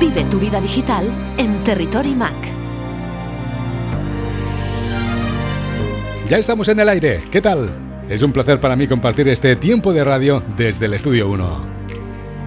Vive tu vida digital en Territory Mac. Ya estamos en el aire. ¿Qué tal? Es un placer para mí compartir este tiempo de radio desde el Estudio 1.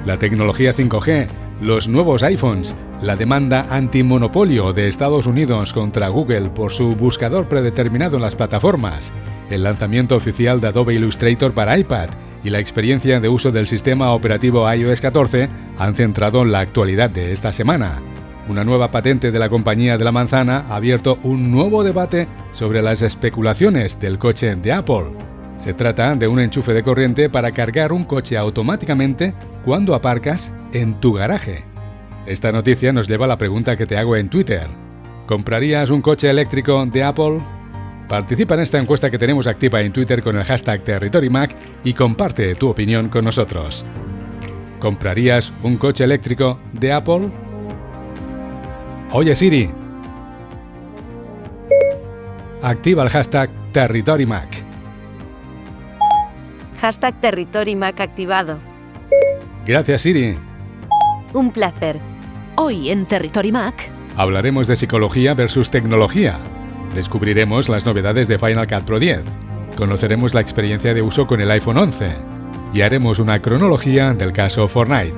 La tecnología 5G, los nuevos iPhones, la demanda antimonopolio de Estados Unidos contra Google por su buscador predeterminado en las plataformas, el lanzamiento oficial de Adobe Illustrator para iPad y la experiencia de uso del sistema operativo iOS 14 han centrado la actualidad de esta semana. Una nueva patente de la compañía de la manzana ha abierto un nuevo debate sobre las especulaciones del coche de Apple. Se trata de un enchufe de corriente para cargar un coche automáticamente cuando aparcas en tu garaje. Esta noticia nos lleva a la pregunta que te hago en Twitter. ¿Comprarías un coche eléctrico de Apple? Participa en esta encuesta que tenemos activa en Twitter con el hashtag TerritoryMac y comparte tu opinión con nosotros. ¿Comprarías un coche eléctrico de Apple? Oye Siri. Activa el hashtag TerritoryMac. Hashtag TerritoryMac activado. Gracias Siri. Un placer. Hoy en Territory Mac hablaremos de psicología versus tecnología Descubriremos las novedades de Final Cut Pro 10. Conoceremos la experiencia de uso con el iPhone 11. Y haremos una cronología del caso Fortnite.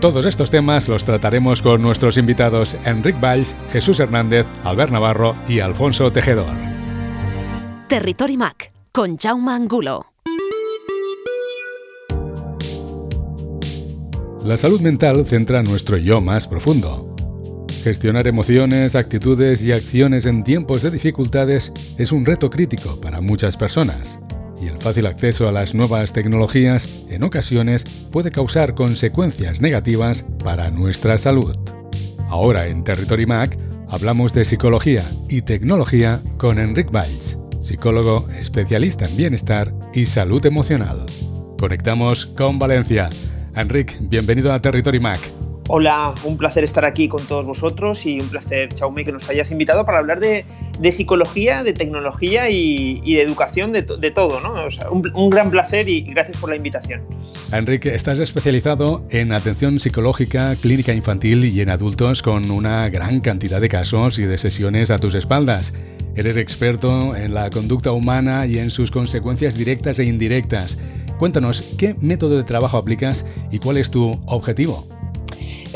Todos estos temas los trataremos con nuestros invitados Enric Valls, Jesús Hernández, Albert Navarro y Alfonso Tejedor. Territory Mac con Jaume Angulo. La salud mental centra nuestro yo más profundo Gestionar emociones, actitudes y acciones en tiempos de dificultades es un reto crítico para muchas personas, y el fácil acceso a las nuevas tecnologías en ocasiones puede causar consecuencias negativas para nuestra salud. Ahora en Territory Mac hablamos de psicología y tecnología con Enric Valls, psicólogo especialista en bienestar y salud emocional. Conectamos con Valencia. Enric, bienvenido a Territory Mac. Hola, un placer estar aquí con todos vosotros y un placer, Chaume, que nos hayas invitado para hablar de, psicología, de tecnología y, de educación, de, todo, ¿no? un, gran placer y gracias por la invitación. Enrique, estás especializado en atención psicológica, clínica infantil y en adultos con una gran cantidad de casos y de sesiones a tus espaldas. Eres experto en la conducta humana y en sus consecuencias directas e indirectas. Cuéntanos, ¿qué método de trabajo aplicas y cuál es tu objetivo?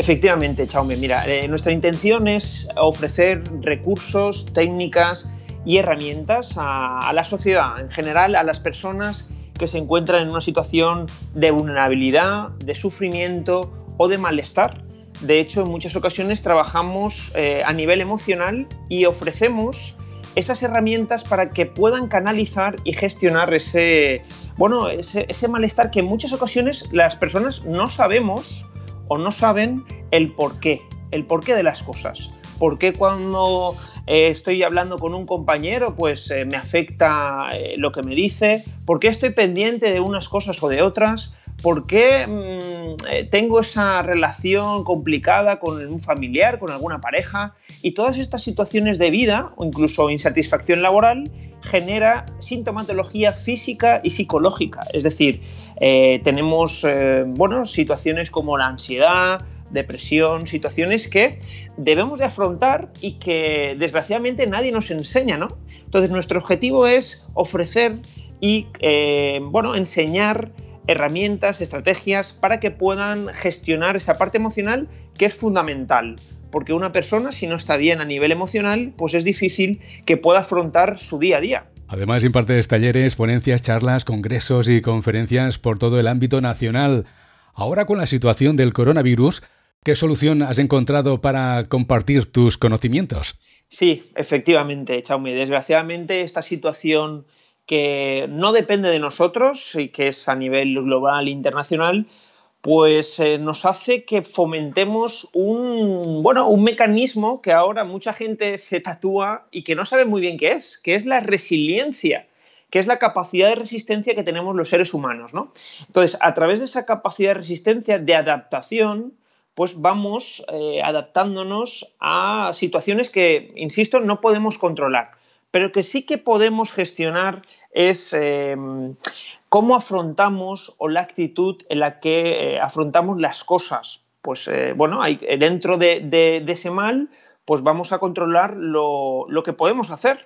Efectivamente, Chaume. Mira, eh, nuestra intención es ofrecer recursos, técnicas y herramientas a, la sociedad, en general a las personas que se encuentran en una situación de vulnerabilidad, de sufrimiento o de malestar. De hecho, en muchas ocasiones trabajamos eh, a nivel emocional y ofrecemos esas herramientas para que puedan canalizar y gestionar ese, bueno, ese, ese malestar que en muchas ocasiones las personas no sabemos o no saben el porqué, el porqué de las cosas. ¿Por qué cuando eh, estoy hablando con un compañero pues eh, me afecta eh, lo que me dice? ¿Por qué estoy pendiente de unas cosas o de otras? ¿Por qué mm, tengo esa relación complicada con un familiar, con alguna pareja? Y todas estas situaciones de vida o incluso insatisfacción laboral genera sintomatología física y psicológica. Es decir, eh, tenemos eh, bueno, situaciones como la ansiedad, depresión, situaciones que debemos de afrontar y que desgraciadamente nadie nos enseña, ¿no? Entonces nuestro objetivo es ofrecer y eh, bueno, enseñar herramientas, estrategias para que puedan gestionar esa parte emocional que es fundamental porque una persona, si no está bien a nivel emocional, pues es difícil que pueda afrontar su día a día. Además, impartes talleres, ponencias, charlas, congresos y conferencias por todo el ámbito nacional. Ahora con la situación del coronavirus, ¿qué solución has encontrado para compartir tus conocimientos? Sí, efectivamente, Chaume. Desgraciadamente, esta situación que no depende de nosotros y que es a nivel global e internacional, pues eh, nos hace que fomentemos un, bueno, un mecanismo que ahora mucha gente se tatúa y que no sabe muy bien qué es, que es la resiliencia, que es la capacidad de resistencia que tenemos los seres humanos. ¿no? Entonces, a través de esa capacidad de resistencia, de adaptación, pues vamos eh, adaptándonos a situaciones que, insisto, no podemos controlar, pero que sí que podemos gestionar es em, cómo afrontamos o la actitud en la que eh, afrontamos las cosas. pues eh, bueno, dentro de, ese mal, pues vamos a controlar lo, que podemos hacer.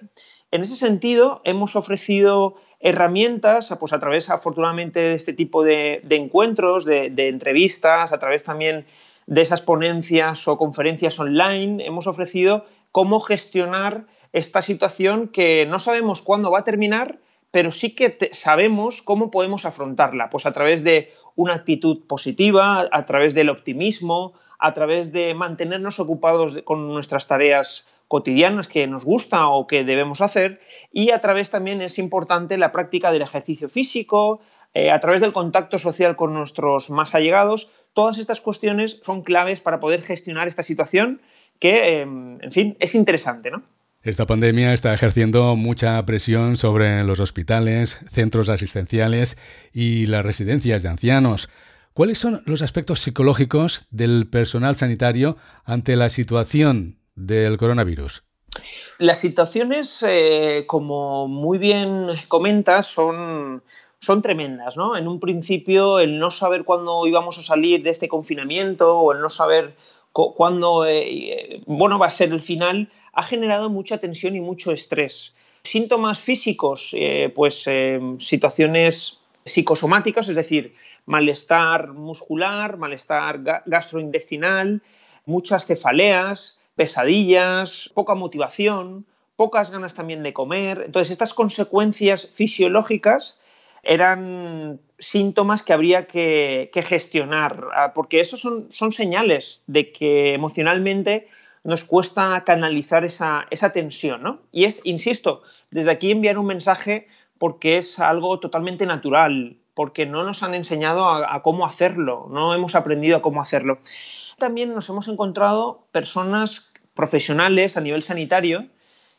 En ese sentido, hemos ofrecido herramientas, pues a través, afortunadamente, de este tipo de, encuentros, de, de, entrevistas, a través también de esas ponencias o conferencias online, hemos ofrecido cómo gestionar esta situación que no sabemos cuándo va a terminar, pero sí que sabemos cómo podemos afrontarla, pues a través de una actitud positiva, a través del optimismo, a través de mantenernos ocupados con nuestras tareas cotidianas que nos gusta o que debemos hacer y a través también es importante la práctica del ejercicio físico, eh, a través del contacto social con nuestros más allegados. Todas estas cuestiones son claves para poder gestionar esta situación que, em, en fin, es interesante, ¿no? Esta pandemia está ejerciendo mucha presión sobre los hospitales, centros asistenciales y las residencias de ancianos. ¿Cuáles son los aspectos psicológicos del personal sanitario ante la situación del coronavirus? Las situaciones, eh, como muy bien comentas, son, son tremendas. ¿no? En un principio, el no saber cuándo íbamos a salir de este confinamiento o el no saber cuándo eh, bueno, va a ser el final, ha generado mucha tensión y mucho estrés. Síntomas físicos, eh, pues eh, situaciones psicosomáticas, es decir, malestar muscular, malestar gastrointestinal, muchas cefaleas, pesadillas, poca motivación, pocas ganas también de comer. Entonces, estas consecuencias fisiológicas eran síntomas que habría que, gestionar, ah, porque esos son, son señales de que emocionalmente nos cuesta canalizar esa, tensión, ¿no? Y es, insisto, desde aquí enviar un mensaje porque es algo totalmente natural, porque no nos han enseñado a, cómo hacerlo, no hemos aprendido a cómo hacerlo. También nos hemos encontrado personas profesionales a nivel sanitario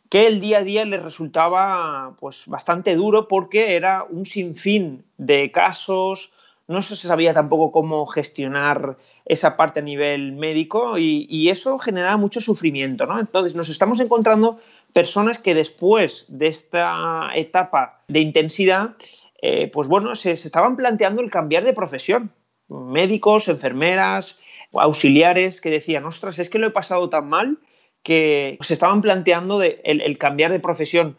que el día a día les resultaba pues bastante duro porque era un sinfín de casos, no se sabía tampoco cómo gestionar esa parte a nivel médico y, eso generaba mucho sufrimiento. ¿no? Entonces nos estamos encontrando personas que después de esta etapa de intensidad, eh, pues bueno, se, estaban planteando el cambiar de profesión. Médicos, enfermeras, auxiliares que decían, ostras, es que lo he pasado tan mal que se estaban planteando el cambiar de profesión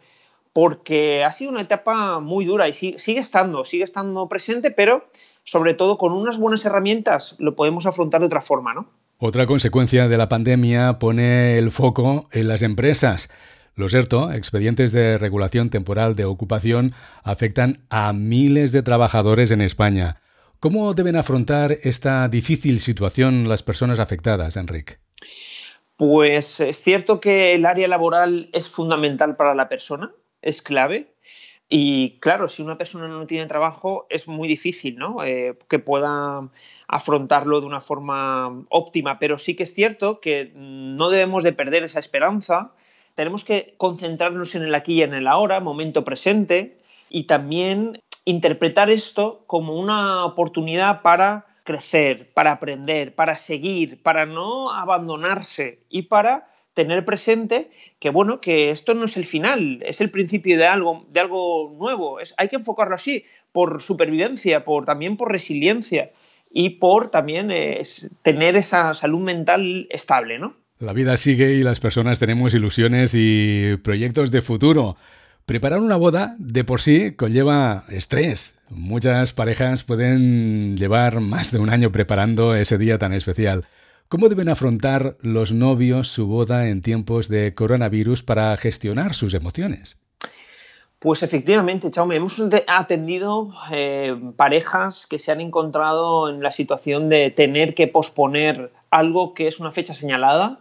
porque ha sido una etapa muy dura y sigue, estando, sigue estando presente, pero sobre todo con unas buenas herramientas lo podemos afrontar de otra forma, ¿no? Otra consecuencia de la pandemia pone el foco en las empresas. Los ERTO, expedientes de regulación temporal de ocupación, afectan a miles de trabajadores en España. ¿Cómo deben afrontar esta difícil situación las personas afectadas, Enrique? Pues es cierto que el área laboral es fundamental para la persona, es clave. Y claro, si una persona no tiene trabajo, es muy difícil ¿no? Eh, que pueda afrontarlo de una forma óptima. Pero sí que es cierto que no debemos de perder esa esperanza. Tenemos que concentrarnos en el aquí y en el ahora, momento presente, y también interpretar esto como una oportunidad para crecer, para aprender, para seguir, para no abandonarse y para tener presente que bueno, que esto no es el final, es el principio de algo, de algo nuevo. Es, hay que enfocarlo así, por supervivencia, por, también por resiliencia y por también eh, tener esa salud mental estable, ¿no? La vida sigue y las personas tenemos ilusiones y proyectos de futuro. Preparar una boda de por sí conlleva estrés. Muchas parejas pueden llevar más de un año preparando ese día tan especial. ¿Cómo deben afrontar los novios su boda en tiempos de coronavirus para gestionar sus emociones? Pues efectivamente, Chaume, hemos atendido eh, parejas que se han encontrado en la situación de tener que posponer algo que es una fecha señalada,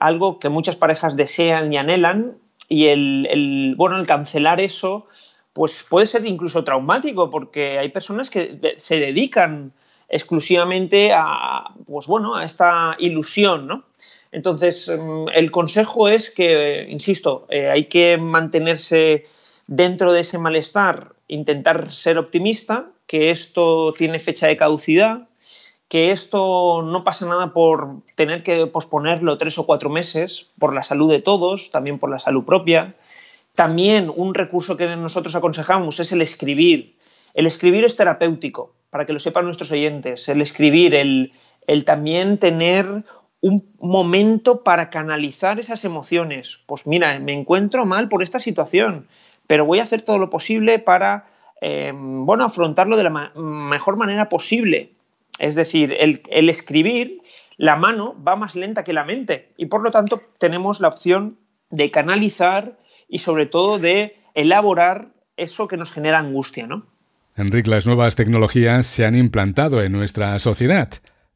algo que muchas parejas desean y anhelan, y el, bueno, el cancelar eso pues puede ser incluso traumático porque hay personas que se dedican exclusivamente a, pues bueno, a esta ilusión, ¿no? Entonces, mm, el consejo es que, insisto, eh, hay que mantenerse dentro de ese malestar, intentar ser optimista, que esto tiene fecha de caducidad, que esto no pasa nada por tener que posponerlo tres o cuatro meses, por la salud de todos, también por la salud propia. También un recurso que nosotros aconsejamos es el escribir. El escribir es terapéutico para que lo sepan nuestros oyentes, el escribir, el, el también tener un momento para canalizar esas emociones. Pues mira, me encuentro mal por esta situación, pero voy a hacer todo lo posible para, em, bueno, afrontarlo de la mejor manera posible. Es decir, el, el escribir, la mano va más lenta que la mente y por lo tanto tenemos la opción de canalizar y sobre todo de elaborar eso que nos genera angustia, ¿no? Enrique, las nuevas tecnologías se han implantado en nuestra sociedad.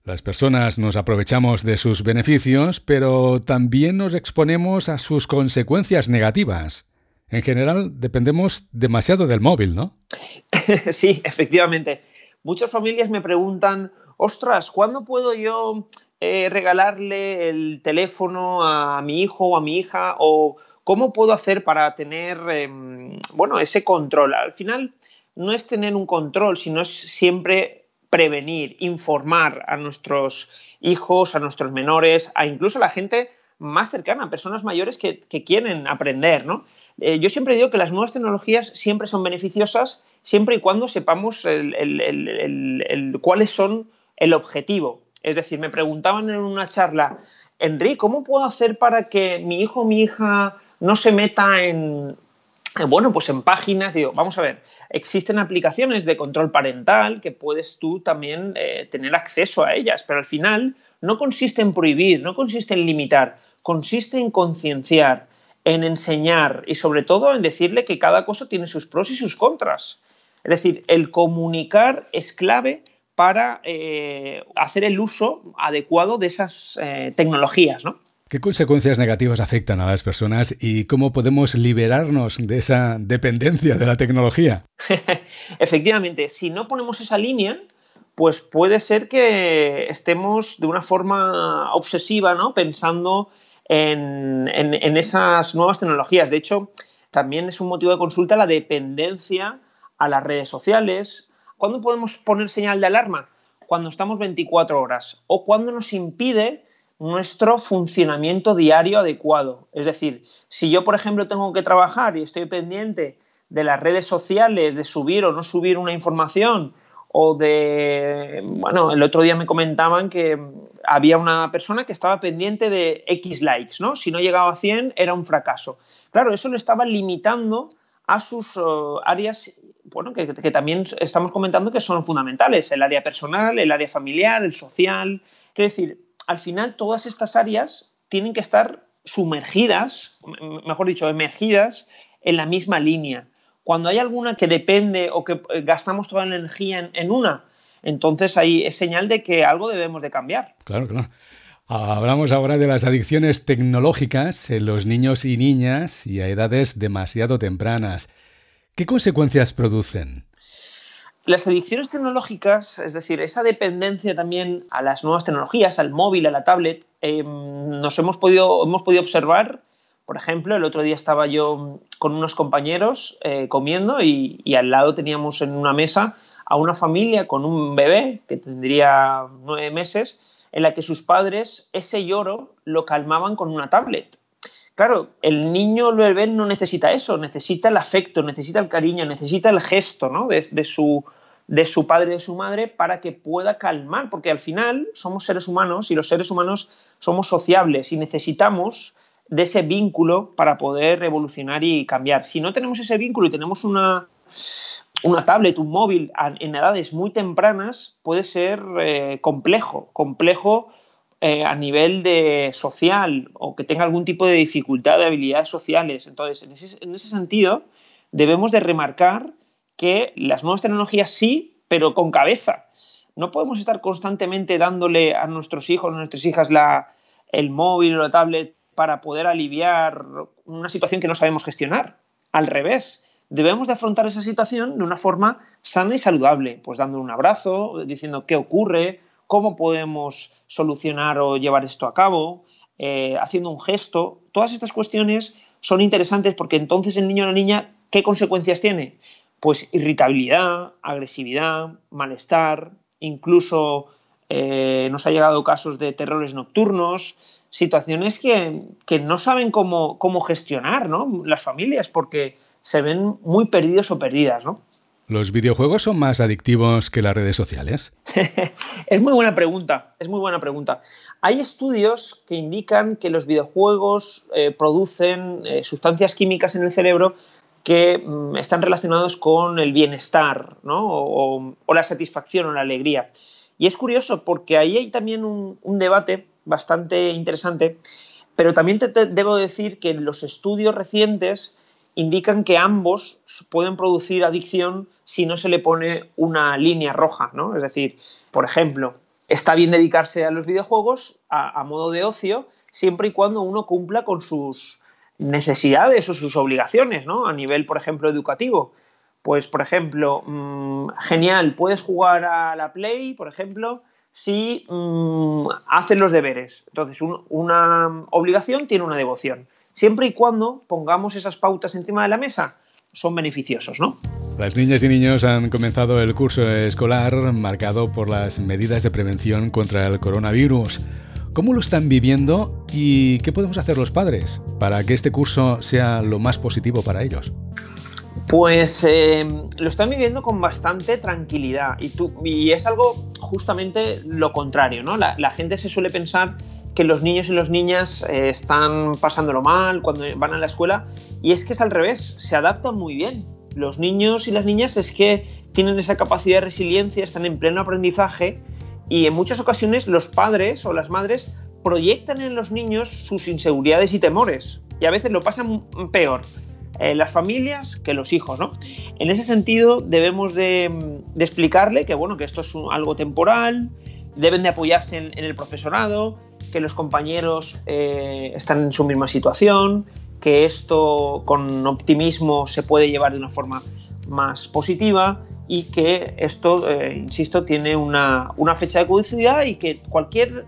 Las personas nos aprovechamos de sus beneficios, pero también nos exponemos a sus consecuencias negativas. En general, dependemos demasiado del móvil, ¿no? sí, efectivamente. Muchas familias me preguntan, ostras, ¿cuándo puedo yo eh, regalarle el teléfono a mi hijo o a mi hija? ¿O cómo puedo hacer para tener, em, bueno, ese control? Al final, no es tener un control, sino es siempre prevenir, informar a nuestros hijos, a nuestros menores, a incluso a la gente más cercana, personas mayores que, quieren aprender, ¿no? Eh, yo siempre digo que las nuevas tecnologías siempre son beneficiosas siempre y cuando sepamos cuáles son el objetivo. Es decir, me preguntaban en una charla, Enrique, ¿cómo puedo hacer para que mi hijo o mi hija no se meta en, bueno, pues en páginas? Digo, vamos a ver, existen aplicaciones de control parental que puedes tú también eh, tener acceso a ellas, pero al final no consiste en prohibir, no consiste en limitar, consiste en concienciar, en enseñar y sobre todo en decirle que cada cosa tiene sus pros y sus contras. Es decir, el comunicar es clave para eh, hacer el uso adecuado de esas eh, tecnologías, ¿no? ¿Qué consecuencias negativas afectan a las personas y cómo podemos liberarnos de esa dependencia de la tecnología? Efectivamente, si no ponemos esa línea, pues puede ser que estemos de una forma obsesiva, ¿no? Pensando en, esas nuevas tecnologías. De hecho, también es un motivo de consulta la dependencia a las redes sociales. ¿Cuándo podemos poner señal de alarma? Cuando estamos 24 horas o cuando nos impide nuestro funcionamiento diario adecuado. Es decir, si yo, por ejemplo, tengo que trabajar y estoy pendiente de las redes sociales, de subir o no subir una información, o de, bueno, el otro día me comentaban que había una persona que estaba pendiente de X likes, ¿no? Si no llegaba a 100 era un fracaso. Claro, eso lo estaba limitando a sus uh, áreas, bueno, que, que, también estamos comentando que son fundamentales, el área personal, el área familiar, el social. Quiero decir, al final todas estas áreas tienen que estar sumergidas, mejor dicho, emergidas en la misma línea. Cuando hay alguna que depende o que eh, gastamos toda la energía en, una, entonces ahí es señal de que algo debemos de cambiar. Claro, claro. Hablamos ahora de las adicciones tecnológicas en los niños y niñas y a edades demasiado tempranas. ¿Qué consecuencias producen? Las adicciones tecnológicas, es decir, esa dependencia también a las nuevas tecnologías, al móvil, a la tablet, em, nos hemos podido, hemos podido observar, por ejemplo, el otro día estaba yo con unos compañeros eh, comiendo y, y, al lado teníamos en una mesa a una familia con un bebé que tendría nueve meses, en la que sus padres ese lloro lo calmaban con una tablet. Claro, el niño no necesita eso, necesita el afecto, necesita el cariño, necesita el gesto ¿no? de, su, de su padre de su madre para que pueda calmar, porque al final somos seres humanos y los seres humanos somos sociables y necesitamos de ese vínculo para poder evolucionar y cambiar. Si no tenemos ese vínculo y tenemos una, una tablet, un móvil en edades muy tempranas, puede ser eh, complejo, complejo eh, a nivel de social o que tenga algún tipo de dificultad de habilidades sociales. Entonces, en ese, sentido, debemos de remarcar que las nuevas tecnologías sí, pero con cabeza. No podemos estar constantemente dándole a nuestros hijos, a nuestras hijas la, el móvil o la tablet para poder aliviar una situación que no sabemos gestionar. Al revés, debemos de afrontar esa situación de una forma sana y saludable, pues dándole un abrazo, diciendo qué ocurre, cómo podemos solucionar o llevar esto a cabo, eh, haciendo un gesto. Todas estas cuestiones son interesantes porque entonces el niño o la niña, ¿qué consecuencias tiene? Pues irritabilidad, agresividad, malestar, incluso eh, nos ha llegado casos de terrores nocturnos, situaciones que, no saben cómo, cómo gestionar ¿no? las familias porque se ven muy perdidos o perdidas. ¿no? ¿Los videojuegos son más adictivos que las redes sociales? es muy buena pregunta, es muy buena pregunta. Hay estudios que indican que los videojuegos eh, producen eh, sustancias químicas en el cerebro que mm, están relacionados con el bienestar o, la satisfacción o la alegría. Y es curioso porque ahí hay también un, debate bastante interesante, pero también te, debo decir que los estudios recientes indican que ambos pueden producir adicción si no se le pone una línea roja, ¿no? Es decir, por ejemplo, está bien dedicarse a los videojuegos a, modo de ocio siempre y cuando uno cumpla con sus necesidades o sus obligaciones, ¿no? A nivel, por ejemplo, educativo. Pues, por ejemplo, mm, genial, puedes jugar a la Play, por ejemplo, si mm, haces los deberes. Entonces, una obligación tiene una devoción. Siempre y cuando pongamos esas pautas encima de la mesa, son beneficiosos, ¿no? Las niñas y niños han comenzado el curso escolar marcado por las medidas de prevención contra el coronavirus. ¿Cómo lo están viviendo y qué podemos hacer los padres para que este curso sea lo más positivo para ellos? Pues eh, lo están viviendo con bastante tranquilidad y, tú, y es algo justamente lo contrario, ¿no? La, gente se suele pensar que los niños y las niñas eh, están pasándolo mal cuando van a la escuela y es que es al revés, se adaptan muy bien. Los niños y las niñas es que tienen esa capacidad de resiliencia, están en pleno aprendizaje y en muchas ocasiones los padres o las madres proyectan en los niños sus inseguridades y temores y a veces lo pasan peor las familias que los hijos, ¿no? En ese sentido debemos de, explicarle que, bueno, que esto es algo temporal, deben de apoyarse en, el profesorado, que los compañeros eh, están en su misma situación, que esto con optimismo se puede llevar de una forma más positiva y que esto, eh, insisto, tiene una, una, fecha de caducidad y que cualquier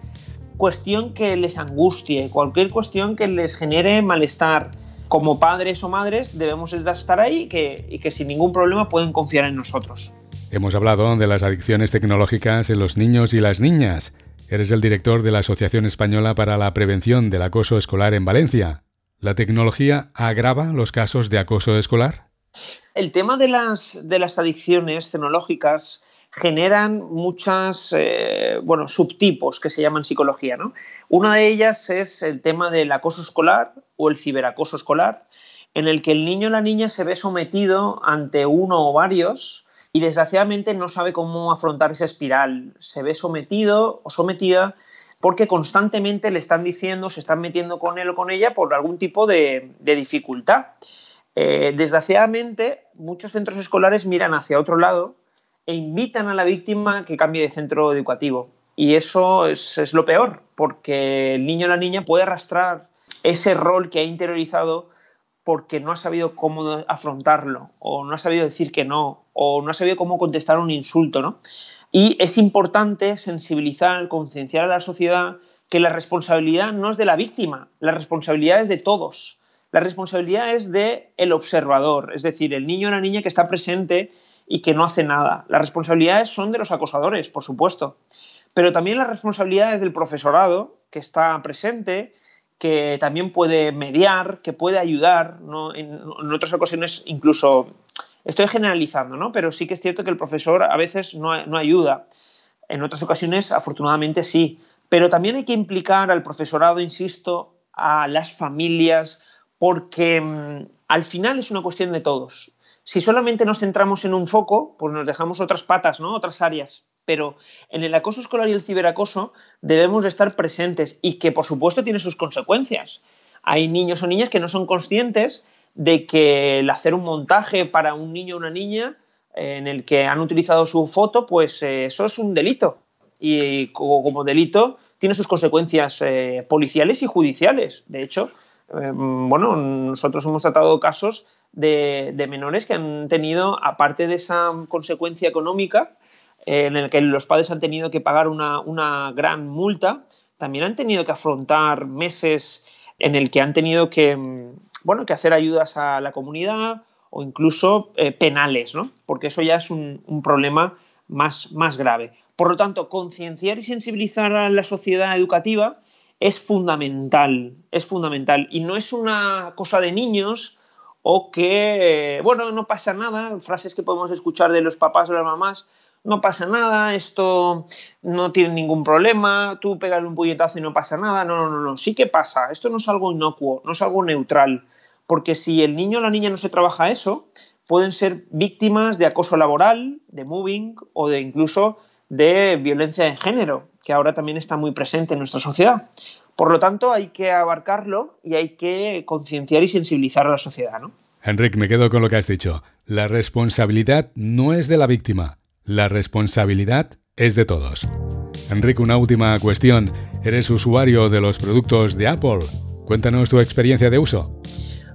cuestión que les angustie, cualquier cuestión que les genere malestar, como padres o madres debemos estar ahí y que, y que sin ningún problema pueden confiar en nosotros. Hemos hablado de las adicciones tecnológicas en los niños y las niñas. Eres el director de la Asociación Española para la Prevención del Acoso Escolar en Valencia. ¿La tecnología agrava los casos de acoso escolar? El tema de las, de las adicciones tecnológicas generan muchas eh, bueno, subtipos que se llaman psicología. ¿no? Una de ellas es el tema del acoso escolar o el ciberacoso escolar, en el que el niño o la niña se ve sometido ante uno o varios y desgraciadamente no sabe cómo afrontar esa espiral. Se ve sometido o sometida porque constantemente le están diciendo, se están metiendo con él o con ella por algún tipo de, dificultad. Eh, desgraciadamente, muchos centros escolares miran hacia otro lado e invitan a la víctima que cambie de centro educativo. Y eso es, lo peor, porque el niño o la niña puede arrastrar ese rol que ha interiorizado porque no ha sabido cómo afrontarlo, o no ha sabido decir que no, o no ha sabido cómo contestar un insulto, ¿no? Y es importante sensibilizar, concienciar a la sociedad que la responsabilidad no es de la víctima, la responsabilidad es de todos. La responsabilidad es del el observador, es decir, el niño o la niña que está presente y que no hace nada. Las responsabilidades son de los acosadores, por supuesto, pero también las responsabilidades del profesorado, que está presente, que también puede mediar, que puede ayudar, en, otras ocasiones incluso, estoy generalizando, ¿no? pero sí que es cierto que el profesor a veces no, ayuda, en otras ocasiones afortunadamente sí, pero también hay que implicar al profesorado, insisto, a las familias, porque mm, al final es una cuestión de todos si solamente nos centramos en un foco, pues nos dejamos otras patas, ¿no? Otras áreas. Pero en el acoso escolar y el ciberacoso debemos de estar presentes y que por supuesto tiene sus consecuencias. Hay niños o niñas que no son conscientes de que el hacer un montaje para un niño o una niña eh, en el que han utilizado su foto, pues eh, eso es un delito. Y como, delito tiene sus consecuencias eh, policiales y judiciales. De hecho, bueno, nosotros hemos tratado casos de, menores que han tenido, aparte de esa consecuencia económica, en el que los padres han tenido que pagar una, gran multa, también han tenido que afrontar meses en el que han tenido que, mm, bueno, que hacer ayudas a la comunidad o incluso eh, penales, ¿no? porque eso ya es un, un problema más, más grave. Por lo tanto, concienciar y sensibilizar a la sociedad educativa es fundamental, es fundamental. Y no es una cosa de niños o que, bueno, no pasa nada, frases que podemos escuchar de los papás o las mamás, no pasa nada, esto no tiene ningún problema, tú pégale un puñetazo y no pasa nada, no, no, no, no, sí que pasa, esto no es algo inocuo, no es algo neutral, porque si el niño o la niña no se trabaja eso, pueden ser víctimas de acoso laboral, de moving o de incluso de violencia de género, que ahora también está muy presente en nuestra sociedad. Por lo tanto, hay que abarcarlo y hay que concienciar y sensibilizar a la sociedad, ¿no? Enrique, me quedo con lo que has dicho. La responsabilidad no es de la víctima, la responsabilidad es de todos. Enrique, una última cuestión. ¿Eres usuario de los productos de Apple? Cuéntanos tu experiencia de uso.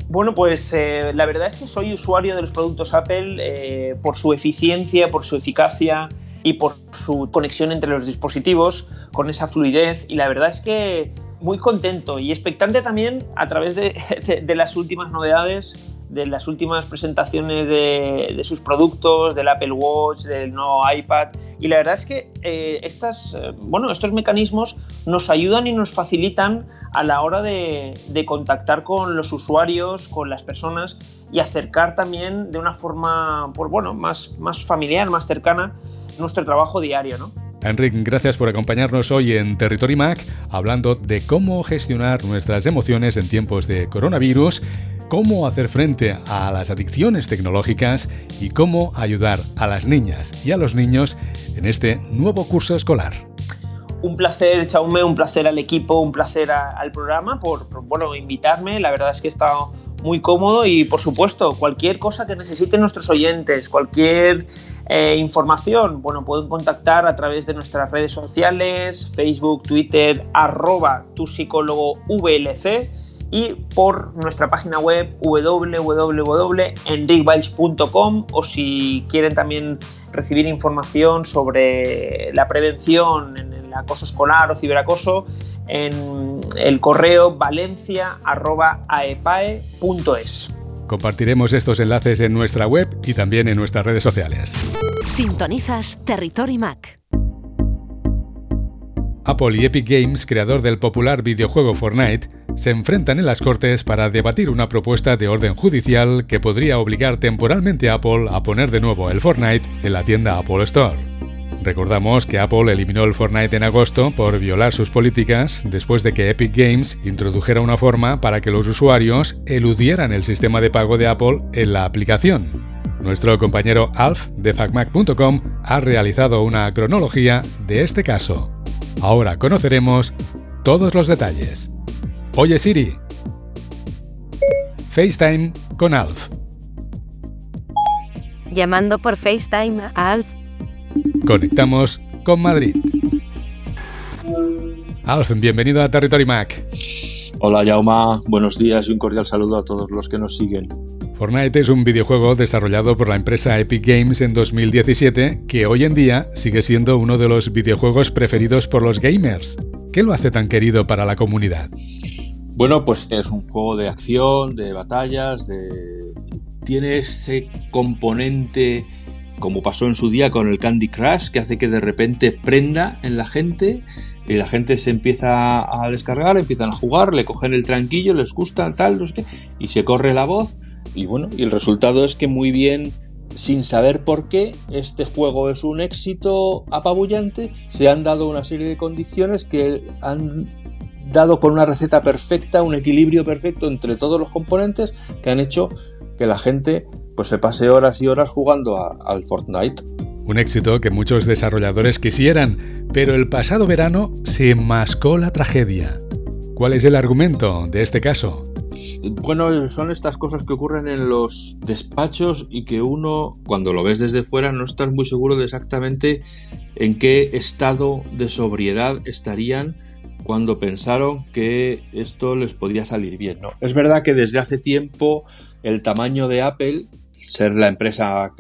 Bueno, pues eh, la verdad es que soy usuario de los productos Apple eh, por su eficiencia, por su eficacia y por su conexión entre los dispositivos, con esa fluidez. Y la verdad es que muy contento y expectante también a través de, de las últimas novedades de las últimas presentaciones de, sus productos, del Apple Watch, del nuevo iPad. Y la verdad es que eh, estas, eh, bueno, estos mecanismos nos ayudan y nos facilitan a la hora de, contactar con los usuarios, con las personas y acercar también de una forma pues, bueno, más, más familiar, más cercana nuestro trabajo diario. ¿no? Enrique, gracias por acompañarnos hoy en Territory Mac, hablando de cómo gestionar nuestras emociones en tiempos de coronavirus cómo hacer frente a las adicciones tecnológicas y cómo ayudar a las niñas y a los niños en este nuevo curso escolar. Un placer, Chaume, un placer al equipo, un placer al programa por, bueno, invitarme. La verdad es que he estado muy cómodo y, por supuesto, cualquier cosa que necesiten nuestros oyentes, cualquier eh, información, bueno, pueden contactar a través de nuestras redes sociales, Facebook, Twitter, arroba tu psicólogo VLC y por nuestra página web www.enricbiles.com o si quieren también recibir información sobre la prevención en el acoso escolar o ciberacoso en el correo valencia.aepae.es. Compartiremos estos enlaces en nuestra web y también en nuestras redes sociales. Sintonizas Territory Mac. Apple y Epic Games, creador del popular videojuego Fortnite, se enfrentan en las Cortes para debatir una propuesta de orden judicial que podría obligar temporalmente a Apple a poner de nuevo el Fortnite en la tienda Apple Store. Recordamos que Apple eliminó el Fortnite en agosto por violar sus políticas después de que Epic Games introdujera una forma para que los usuarios eludieran el sistema de pago de Apple en la aplicación. Nuestro compañero Alf de FacMac.com ha realizado una cronología de este caso. Ahora conoceremos todos los detalles. Oye Siri. FaceTime con Alf. Llamando por FaceTime a Alf. Conectamos con Madrid. Alf, bienvenido a Territory Mac. Hola Jauma, buenos días y un cordial saludo a todos los que nos siguen. Fortnite es un videojuego desarrollado por la empresa Epic Games en 2017 que hoy en día sigue siendo uno de los videojuegos preferidos por los gamers. ¿Qué lo hace tan querido para la comunidad? Bueno, pues es un juego de acción, de batallas, de... tiene ese componente como pasó en su día con el Candy Crush, que hace que de repente prenda en la gente y la gente se empieza a descargar, empiezan a jugar, le cogen el tranquillo, les gusta, tal, no sé qué, y se corre la voz. Y bueno, y el resultado es que muy bien, sin saber por qué, este juego es un éxito apabullante, se han dado una serie de condiciones que han dado con una receta perfecta, un equilibrio perfecto entre todos los componentes que han hecho que la gente pues se pase horas y horas jugando al Fortnite. Un éxito que muchos desarrolladores quisieran, pero el pasado verano se mascó la tragedia. ¿Cuál es el argumento de este caso? Bueno, son estas cosas que ocurren en los despachos y que uno, cuando lo ves desde fuera, no estás muy seguro de exactamente en qué estado de sobriedad estarían cuando pensaron que esto les podría salir bien. Es verdad que desde hace tiempo el tamaño de Apple, ser la empresa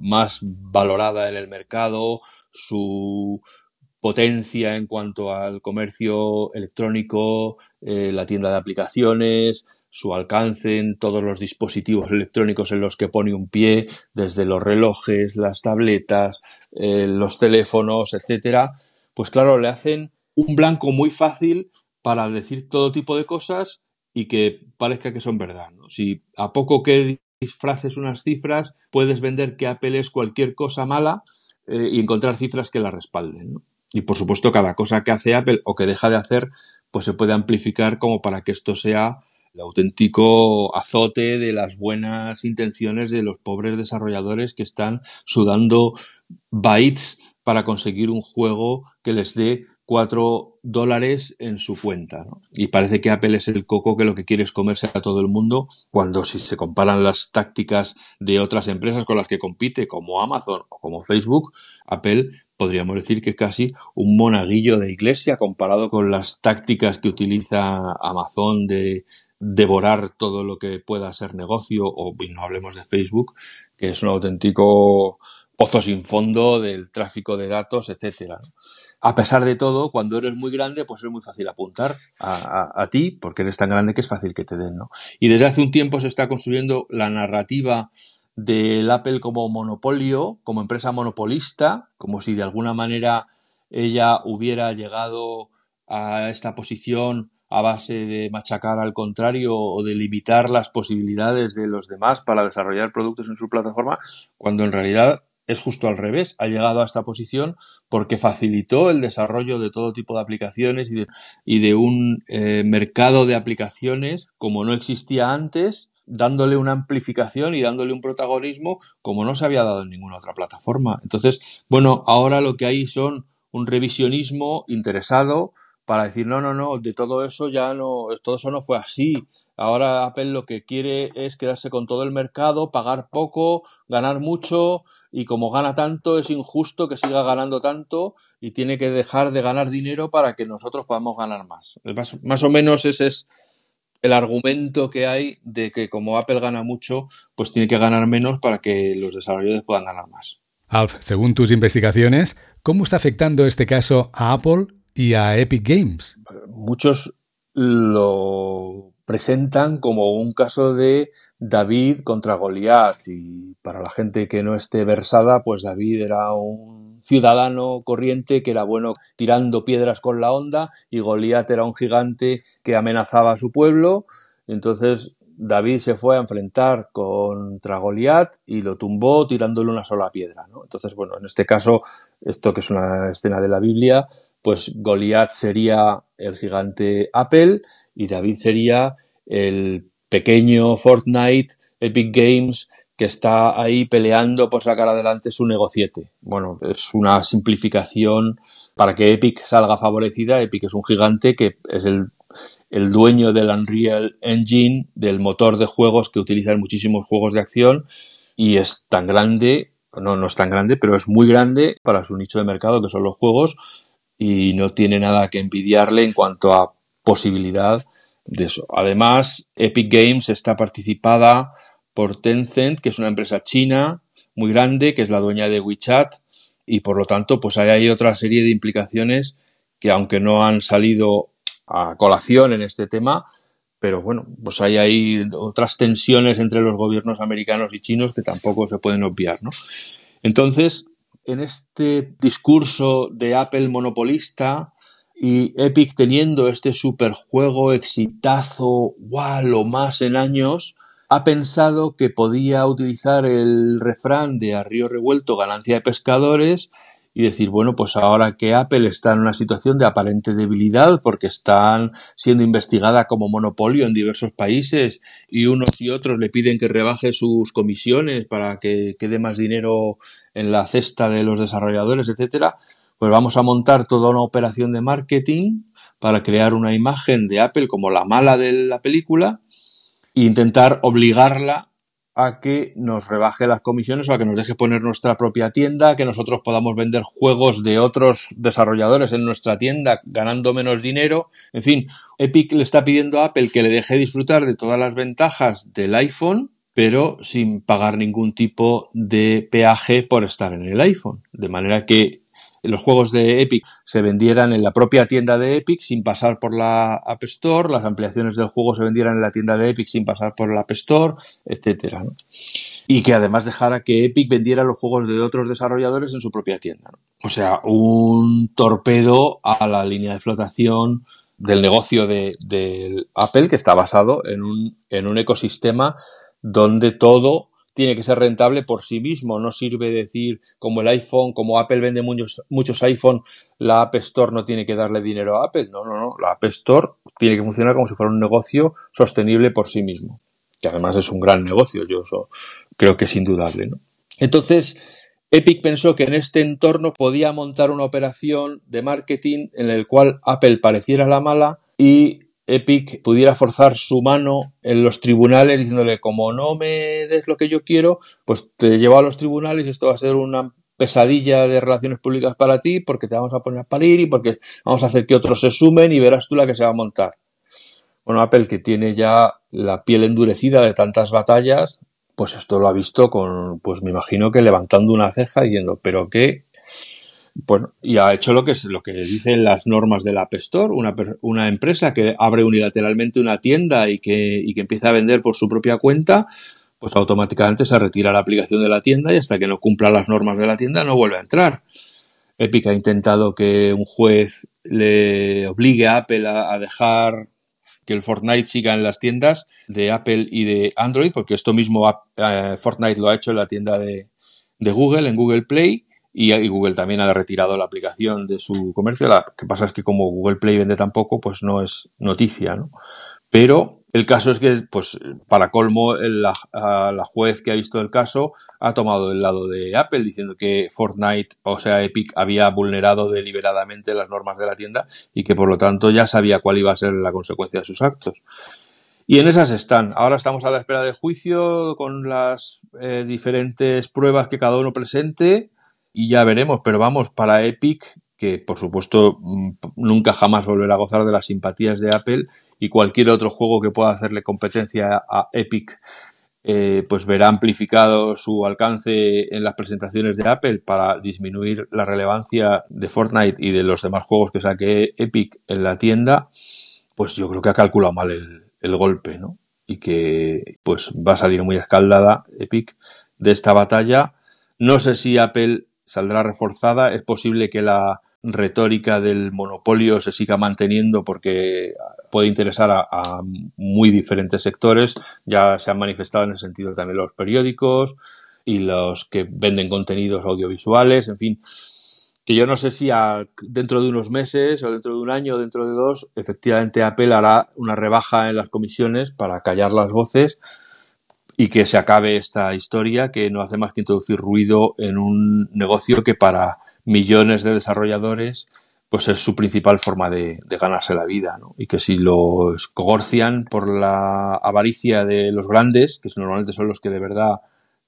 más valorada en el mercado, su potencia en cuanto al comercio electrónico, eh, la tienda de aplicaciones, su alcance en todos los dispositivos electrónicos en los que pone un pie, desde los relojes, las tabletas, eh, los teléfonos, etcétera, pues claro, le hacen un blanco muy fácil para decir todo tipo de cosas y que parezca que son verdad. Si a poco que disfraces unas cifras, puedes vender que Apple es cualquier cosa mala eh, y encontrar cifras que la respalden. Y por supuesto, cada cosa que hace Apple o que deja de hacer, pues se puede amplificar como para que esto sea el auténtico azote de las buenas intenciones de los pobres desarrolladores que están sudando bytes para conseguir un juego que les dé 4 dólares en su cuenta. Y parece que Apple es el coco que lo que quiere es comerse a todo el mundo, cuando si se comparan las tácticas de otras empresas con las que compite, como Amazon o como Facebook, Apple podríamos decir que es casi un monaguillo de iglesia comparado con las tácticas que utiliza Amazon de devorar todo lo que pueda ser negocio, o no hablemos de Facebook, que es un auténtico pozo sin fondo del tráfico de datos, etcétera. A pesar de todo, cuando eres muy grande, pues es muy fácil apuntar a, ti, porque eres tan grande que es fácil que te den, ¿no? Y desde hace un tiempo se está construyendo la narrativa del Apple como monopolio, como empresa monopolista, como si de alguna manera ella hubiera llegado a esta posición a base de machacar al contrario o de limitar las posibilidades de los demás para desarrollar productos en su plataforma, cuando en realidad es justo al revés. Ha llegado a esta posición porque facilitó el desarrollo de todo tipo de aplicaciones y de, un eh, mercado de aplicaciones como no existía antes, dándole una amplificación y dándole un protagonismo como no se había dado en ninguna otra plataforma. Entonces, bueno, ahora lo que hay son un revisionismo interesado para decir, no, no, no, de todo eso ya no, todo eso no fue así. Ahora Apple lo que quiere es quedarse con todo el mercado, pagar poco, ganar mucho y como gana tanto es injusto que siga ganando tanto y tiene que dejar de ganar dinero para que nosotros podamos ganar más. Más, más o menos ese es el argumento que hay de que como Apple gana mucho, pues tiene que ganar menos para que los desarrolladores puedan ganar más. Alf, según tus investigaciones, ¿cómo está afectando este caso a Apple y a Epic Games. Muchos lo presentan como un caso de David contra Goliat y para la gente que no esté versada, pues David era un ciudadano corriente que era bueno tirando piedras con la onda y Goliat era un gigante que amenazaba a su pueblo. Entonces David se fue a enfrentar contra Goliat y lo tumbó tirándole una sola piedra. Entonces, bueno, en este caso, esto que es una escena de la Biblia, pues Goliath sería el gigante Apple y David sería el pequeño Fortnite Epic Games que está ahí peleando por sacar adelante su negociete. Bueno, es una simplificación para que Epic salga favorecida. Epic es un gigante que es el, dueño del Unreal Engine, del motor de juegos que utiliza en muchísimos juegos de acción y es tan grande, no, no es tan grande, pero es muy grande para su nicho de mercado que son los juegos y no tiene nada que envidiarle en cuanto a posibilidad de eso. Además, Epic Games está participada por Tencent, que es una empresa china muy grande, que es la dueña de WeChat, y por lo tanto, pues hay otra serie de implicaciones que aunque no han salido a colación en este tema, pero bueno, pues hay ahí otras tensiones entre los gobiernos americanos y chinos que tampoco se pueden obviar, ¿no? Entonces, en este discurso de Apple monopolista y Epic teniendo este superjuego exitazo, wow, lo más en años, ha pensado que podía utilizar el refrán de a río revuelto ganancia de pescadores y decir, bueno, pues ahora que Apple está en una situación de aparente debilidad porque están siendo investigada como monopolio en diversos países y unos y otros le piden que rebaje sus comisiones para que quede más dinero en la cesta de los desarrolladores, etcétera, pues vamos a montar toda una operación de marketing para crear una imagen de Apple como la mala de la película e intentar obligarla a que nos rebaje las comisiones o a que nos deje poner nuestra propia tienda, que nosotros podamos vender juegos de otros desarrolladores en nuestra tienda ganando menos dinero. En fin, Epic le está pidiendo a Apple que le deje disfrutar de todas las ventajas del iPhone pero sin pagar ningún tipo de peaje por estar en el iPhone. De manera que los juegos de Epic se vendieran en la propia tienda de Epic sin pasar por la App Store, las ampliaciones del juego se vendieran en la tienda de Epic sin pasar por la App Store, etcétera. Y que además dejara que Epic vendiera los juegos de otros desarrolladores en su propia tienda. O sea, un torpedo a la línea de flotación del negocio de, Apple que está basado en un ecosistema donde todo tiene que ser rentable por sí mismo. No sirve decir como el iPhone, como Apple vende muchos, muchos iPhone, la App Store no tiene que darle dinero a Apple. No, no, no. La App Store tiene que funcionar como si fuera un negocio sostenible por sí mismo. Que además es un gran negocio. Yo eso creo que es indudable. Entonces, Epic pensó que en este entorno podía montar una operación de marketing en el cual Apple pareciera la mala y Epic pudiera forzar su mano en los tribunales diciéndole como no me des lo que yo quiero, pues te llevo a los tribunales y esto va a ser una pesadilla de relaciones públicas para ti porque te vamos a poner a parir y porque vamos a hacer que otros se sumen y verás tú la que se va a montar. Bueno, Apple que tiene ya la piel endurecida de tantas batallas, pues esto lo ha visto con, pues me imagino que levantando una ceja diciendo, pero qué bueno, y ha hecho lo que, es, lo que dicen las normas del App Store, una, una empresa que abre unilateralmente una tienda y que, y que empieza a vender por su propia cuenta, pues automáticamente se retira la aplicación de la tienda y hasta que no cumpla las normas de la tienda no vuelve a entrar. Epic ha intentado que un juez le obligue a Apple a, dejar que el Fortnite siga en las tiendas de Apple y de Android, porque esto mismo eh, Fortnite lo ha hecho en la tienda de, de Google, en Google Play, y, Google también ha retirado la aplicación de su comercio. Lo que pasa es que como Google Play vende tan poco, pues no es noticia, ¿no? Pero el caso es que, pues, para colmo, la, la, juez que ha visto el caso ha tomado el lado de Apple diciendo que Fortnite, o sea, Epic, había vulnerado deliberadamente las normas de la tienda y que por lo tanto ya sabía cuál iba a ser la consecuencia de sus actos. Y en esas están. Ahora estamos a la espera de juicio con las eh, diferentes pruebas que cada uno presente y ya veremos, pero vamos, para Epic, que por supuesto mm, nunca jamás volverá a gozar de las simpatías de Apple y cualquier otro juego que pueda hacerle competencia a Epic, eh, pues verá amplificado su alcance en las presentaciones de Apple para disminuir la relevancia de Fortnite y de los demás juegos que saque Epic en la tienda, pues yo creo que ha calculado mal el, el golpe, ¿no? Y que pues va a salir muy escaldada Epic de esta batalla. No sé si Apple saldrá reforzada. Es posible que la retórica del monopolio se siga manteniendo porque puede interesar a, muy diferentes sectores. Ya se han manifestado en ese sentido también los periódicos y los que venden contenidos audiovisuales, en fin. Que yo no sé si dentro de unos meses o dentro de un año o dentro de dos, efectivamente Apple hará una rebaja en las comisiones para callar las voces y que se acabe esta historia que no hace más que introducir ruido en un negocio que para millones de desarrolladores pues es su principal forma de, ganarse la vida y que si los cogorcian por la avaricia de los grandes que normalmente son los que de verdad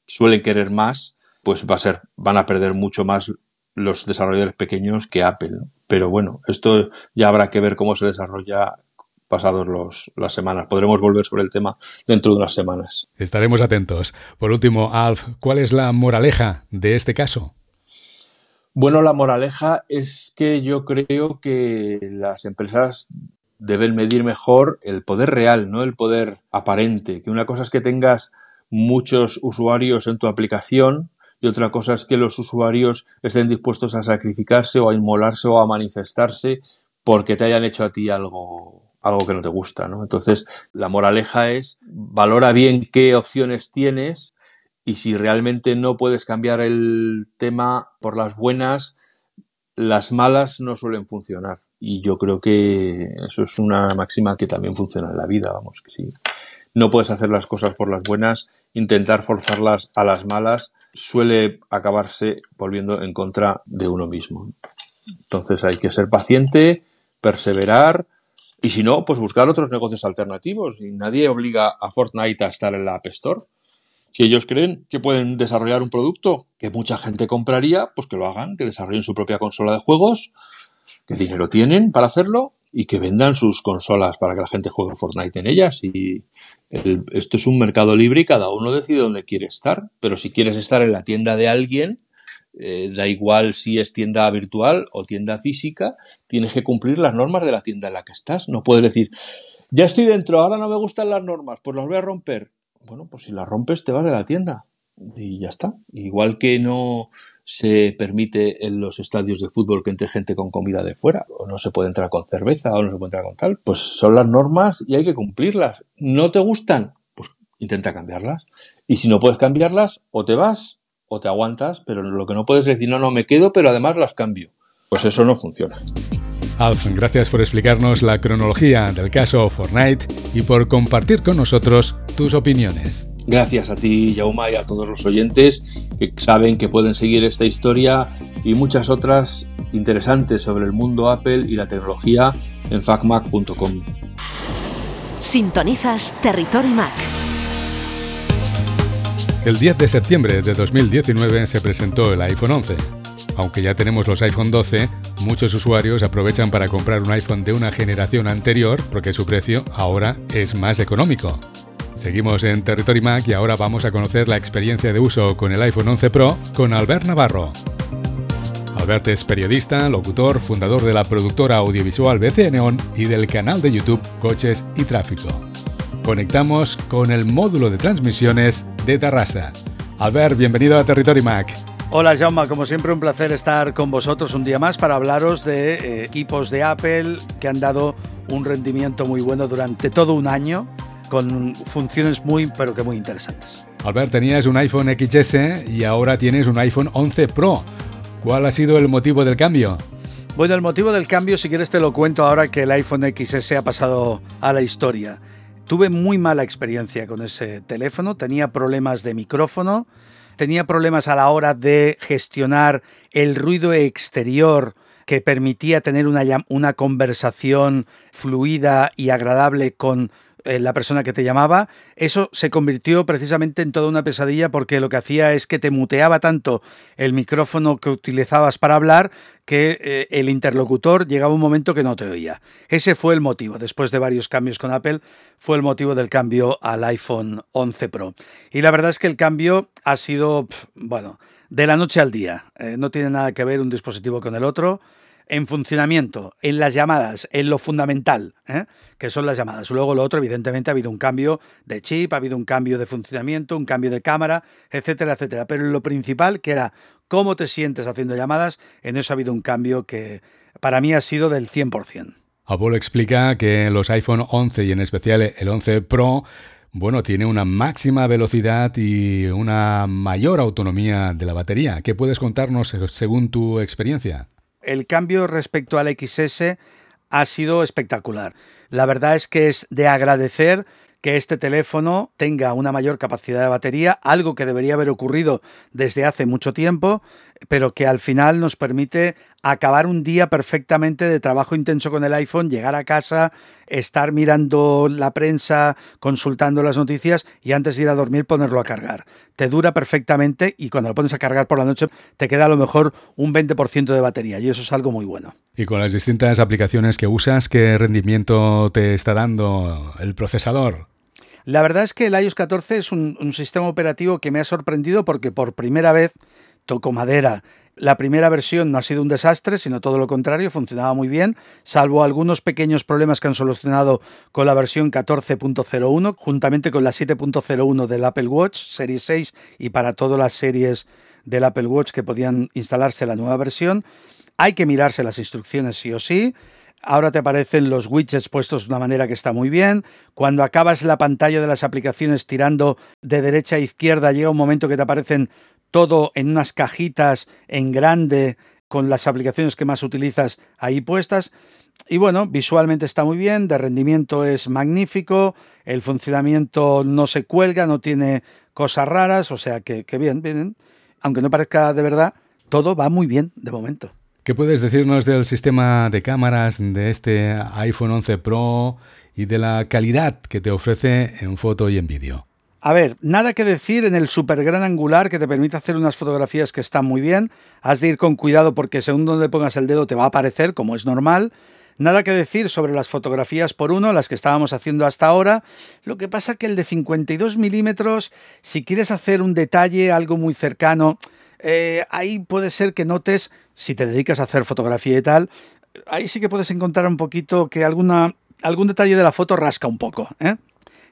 suelen querer más pues va a ser van a perder mucho más los desarrolladores pequeños que Apple pero bueno esto ya habrá que ver cómo se desarrolla pasados los, las semanas. Podremos volver sobre el tema dentro de unas semanas. Estaremos atentos. Por último, Alf, ¿cuál es la moraleja de este caso? Bueno, la moraleja es que yo creo que las empresas deben medir mejor el poder real, no el poder aparente. Que una cosa es que tengas muchos usuarios en tu aplicación y otra cosa es que los usuarios estén dispuestos a sacrificarse o a inmolarse o a manifestarse porque te hayan hecho a ti algo algo que no te gusta, ¿no? Entonces, la moraleja es valora bien qué opciones tienes y si realmente no puedes cambiar el tema por las buenas, las malas no suelen funcionar. Y yo creo que eso es una máxima que también funciona en la vida, vamos, que si no puedes hacer las cosas por las buenas, intentar forzarlas a las malas suele acabarse volviendo en contra de uno mismo. Entonces hay que ser paciente, perseverar, y si no, pues buscar otros negocios alternativos. Y nadie obliga a Fortnite a estar en la App Store. Si ellos creen que pueden desarrollar un producto que mucha gente compraría, pues que lo hagan, que desarrollen su propia consola de juegos, que dinero tienen para hacerlo y que vendan sus consolas para que la gente juegue Fortnite en ellas. Y esto es un mercado libre y cada uno decide dónde quiere estar. Pero si quieres estar en la tienda de alguien, eh, da igual si es tienda virtual o tienda física, tienes que cumplir las normas de la tienda en la que estás. No puedes decir, ya estoy dentro, ahora no me gustan las normas, pues las voy a romper. Bueno, pues si las rompes te vas de la tienda. y ya está. Igual que no se permite en los estadios de fútbol que entre gente con comida de fuera, o no se puede entrar con cerveza, o no se puede entrar con tal, pues son las normas y hay que cumplirlas. ¿No te gustan? Pues intenta cambiarlas. Y si no puedes cambiarlas, o te vas o te aguantas, pero lo que no puedes decir, no, no, me quedo, pero además las cambio. Pues eso no funciona. Alf, gracias por explicarnos la cronología del caso Fortnite y por compartir con nosotros tus opiniones. Gracias a ti, Yauma, y a todos los oyentes que saben que pueden seguir esta historia y muchas otras interesantes sobre el mundo Apple y la tecnología en facmac.com. Sintonizas Territory Mac. El 10 de septiembre de 2019 se presentó el iPhone 11. Aunque ya tenemos los iPhone 12, muchos usuarios aprovechan para comprar un iPhone de una generación anterior porque su precio ahora es más económico. Seguimos en Territory Mac y ahora vamos a conocer la experiencia de uso con el iPhone 11 Pro con Albert Navarro. Albert es periodista, locutor, fundador de la productora audiovisual BC Neon y del canal de YouTube Coches y Tráfico. Conectamos con el módulo de transmisiones de Tarrasa. Albert, bienvenido a Territory Mac. Hola Jaume, como siempre un placer estar con vosotros un día más para hablaros de eh, equipos de Apple que han dado un rendimiento muy bueno durante todo un año con funciones muy, pero que muy interesantes. Albert, tenías un iPhone XS y ahora tienes un iPhone 11 Pro. ¿Cuál ha sido el motivo del cambio? Bueno, el motivo del cambio, si quieres te lo cuento ahora que el iPhone XS ha pasado a la historia. Tuve muy mala experiencia con ese teléfono, tenía problemas de micrófono, tenía problemas a la hora de gestionar el ruido exterior que permitía tener una, una conversación fluida y agradable con eh, la persona que te llamaba, eso se convirtió precisamente en toda una pesadilla porque lo que hacía es que te muteaba tanto el micrófono que utilizabas para hablar que eh, el interlocutor llegaba un momento que no te oía. Ese fue el motivo, después de varios cambios con Apple, fue el motivo del cambio al iPhone 11 Pro. Y la verdad es que el cambio ha sido, bueno, de la noche al día. Eh, no tiene nada que ver un dispositivo con el otro en funcionamiento, en las llamadas, en lo fundamental, ¿eh? que son las llamadas. Luego lo otro, evidentemente, ha habido un cambio de chip, ha habido un cambio de funcionamiento, un cambio de cámara, etcétera, etcétera. Pero lo principal, que era cómo te sientes haciendo llamadas, en eso ha habido un cambio que para mí ha sido del 100%. Apple explica que los iPhone 11 y en especial el 11 Pro bueno, tiene una máxima velocidad y una mayor autonomía de la batería. ¿Qué puedes contarnos según tu experiencia? El cambio respecto al XS ha sido espectacular. La verdad es que es de agradecer que este teléfono tenga una mayor capacidad de batería, algo que debería haber ocurrido desde hace mucho tiempo, pero que al final nos permite acabar un día perfectamente de trabajo intenso con el iPhone, llegar a casa, estar mirando la prensa, consultando las noticias y antes de ir a dormir ponerlo a cargar. Te dura perfectamente y cuando lo pones a cargar por la noche te queda a lo mejor un 20% de batería y eso es algo muy bueno. Y con las distintas aplicaciones que usas, ¿qué rendimiento te está dando el procesador? La verdad es que el iOS 14 es un, un sistema operativo que me ha sorprendido porque por primera vez toco madera. La primera versión no ha sido un desastre, sino todo lo contrario, funcionaba muy bien, salvo algunos pequeños problemas que han solucionado con la versión 14.01, juntamente con la 7.01 del Apple Watch, Serie 6 y para todas las series del Apple Watch que podían instalarse la nueva versión. Hay que mirarse las instrucciones sí o sí. Ahora te aparecen los widgets puestos de una manera que está muy bien. Cuando acabas la pantalla de las aplicaciones tirando de derecha a izquierda, llega un momento que te aparecen todo en unas cajitas en grande con las aplicaciones que más utilizas ahí puestas. Y bueno, visualmente está muy bien, de rendimiento es magnífico, el funcionamiento no se cuelga, no tiene cosas raras, o sea que, que bien, bien, aunque no parezca de verdad, todo va muy bien de momento. ¿Qué puedes decirnos del sistema de cámaras de este iPhone 11 Pro y de la calidad que te ofrece en foto y en vídeo? A ver, nada que decir en el super gran angular que te permite hacer unas fotografías que están muy bien. Has de ir con cuidado porque según donde pongas el dedo te va a aparecer, como es normal. Nada que decir sobre las fotografías por uno, las que estábamos haciendo hasta ahora. Lo que pasa que el de 52 milímetros, si quieres hacer un detalle, algo muy cercano, eh, ahí puede ser que notes, si te dedicas a hacer fotografía y tal, ahí sí que puedes encontrar un poquito que alguna, algún detalle de la foto rasca un poco. ¿eh?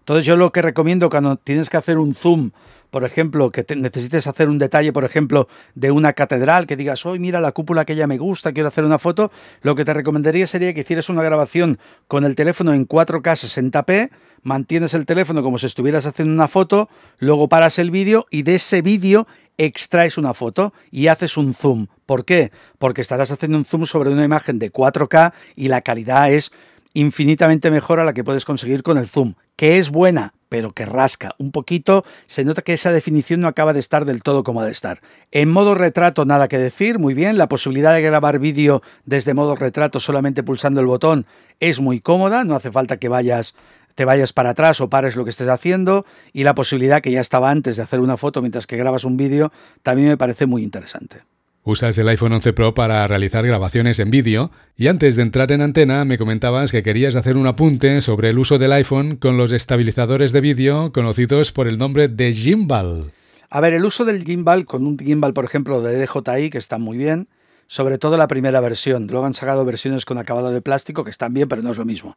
Entonces yo lo que recomiendo cuando tienes que hacer un zoom por ejemplo, que necesites hacer un detalle, por ejemplo, de una catedral, que digas, hoy mira la cúpula que ya me gusta, quiero hacer una foto, lo que te recomendaría sería que hicieras una grabación con el teléfono en 4K 60p, mantienes el teléfono como si estuvieras haciendo una foto, luego paras el vídeo y de ese vídeo extraes una foto y haces un zoom. ¿Por qué? Porque estarás haciendo un zoom sobre una imagen de 4K y la calidad es infinitamente mejor a la que puedes conseguir con el zoom, que es buena, pero que rasca un poquito, se nota que esa definición no acaba de estar del todo como ha de estar. En modo retrato nada que decir, muy bien, la posibilidad de grabar vídeo desde modo retrato solamente pulsando el botón es muy cómoda, no hace falta que vayas te vayas para atrás o pares lo que estés haciendo y la posibilidad que ya estaba antes de hacer una foto mientras que grabas un vídeo también me parece muy interesante. Usas el iPhone 11 Pro para realizar grabaciones en vídeo y antes de entrar en antena me comentabas que querías hacer un apunte sobre el uso del iPhone con los estabilizadores de vídeo conocidos por el nombre de gimbal. A ver, el uso del gimbal con un gimbal, por ejemplo, de DJI, que está muy bien, sobre todo la primera versión. Luego han sacado versiones con acabado de plástico que están bien, pero no es lo mismo.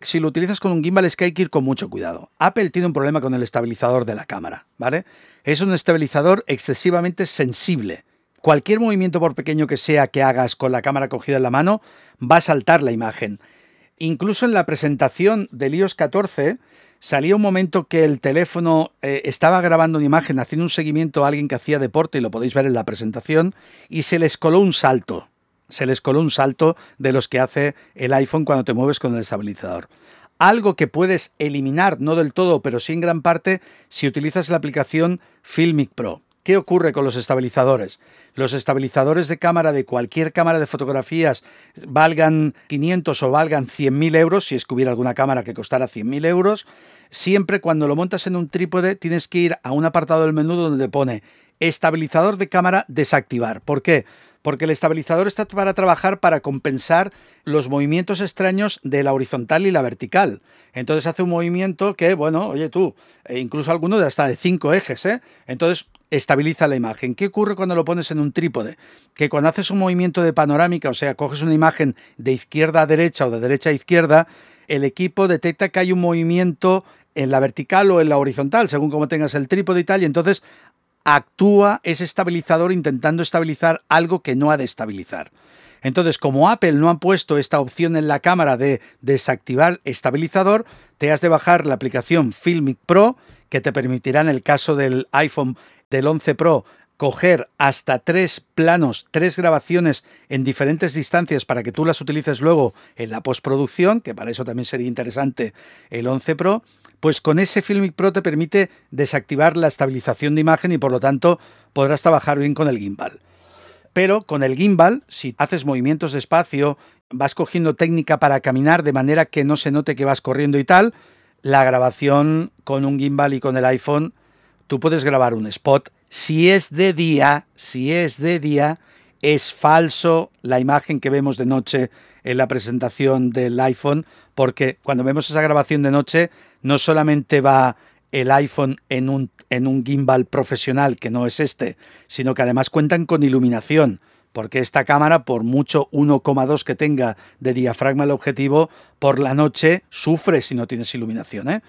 Si lo utilizas con un gimbal es que hay que ir con mucho cuidado. Apple tiene un problema con el estabilizador de la cámara, ¿vale? Es un estabilizador excesivamente sensible Cualquier movimiento, por pequeño que sea, que hagas con la cámara cogida en la mano, va a saltar la imagen. Incluso en la presentación del iOS 14 salía un momento que el teléfono eh, estaba grabando una imagen, haciendo un seguimiento a alguien que hacía deporte, y lo podéis ver en la presentación, y se les coló un salto. Se les coló un salto de los que hace el iPhone cuando te mueves con el estabilizador. Algo que puedes eliminar, no del todo, pero sí en gran parte, si utilizas la aplicación Filmic Pro. ¿Qué ocurre con los estabilizadores? Los estabilizadores de cámara de cualquier cámara de fotografías valgan 500 o valgan 100.000 euros, si es que hubiera alguna cámara que costara 100.000 euros, siempre cuando lo montas en un trípode tienes que ir a un apartado del menú donde pone estabilizador de cámara desactivar. ¿Por qué? porque el estabilizador está para trabajar para compensar los movimientos extraños de la horizontal y la vertical. Entonces hace un movimiento que, bueno, oye tú, e incluso alguno de hasta de cinco ejes, ¿eh? Entonces estabiliza la imagen. ¿Qué ocurre cuando lo pones en un trípode? Que cuando haces un movimiento de panorámica, o sea, coges una imagen de izquierda a derecha o de derecha a izquierda, el equipo detecta que hay un movimiento en la vertical o en la horizontal, según como tengas el trípode y tal, y entonces actúa ese estabilizador intentando estabilizar algo que no ha de estabilizar. Entonces, como Apple no ha puesto esta opción en la cámara de desactivar estabilizador, te has de bajar la aplicación Filmic Pro, que te permitirá en el caso del iPhone del 11 Pro coger hasta tres planos, tres grabaciones en diferentes distancias para que tú las utilices luego en la postproducción, que para eso también sería interesante el 11 Pro, pues con ese Filmic Pro te permite desactivar la estabilización de imagen y por lo tanto podrás trabajar bien con el gimbal. Pero con el gimbal, si haces movimientos de espacio, vas cogiendo técnica para caminar de manera que no se note que vas corriendo y tal, la grabación con un gimbal y con el iPhone, tú puedes grabar un spot. Si es de día, si es de día, es falso la imagen que vemos de noche en la presentación del iPhone, porque cuando vemos esa grabación de noche no solamente va el iPhone en un, en un gimbal profesional, que no es este, sino que además cuentan con iluminación, porque esta cámara, por mucho 1,2 que tenga de diafragma el objetivo, por la noche sufre si no tienes iluminación. ¿eh?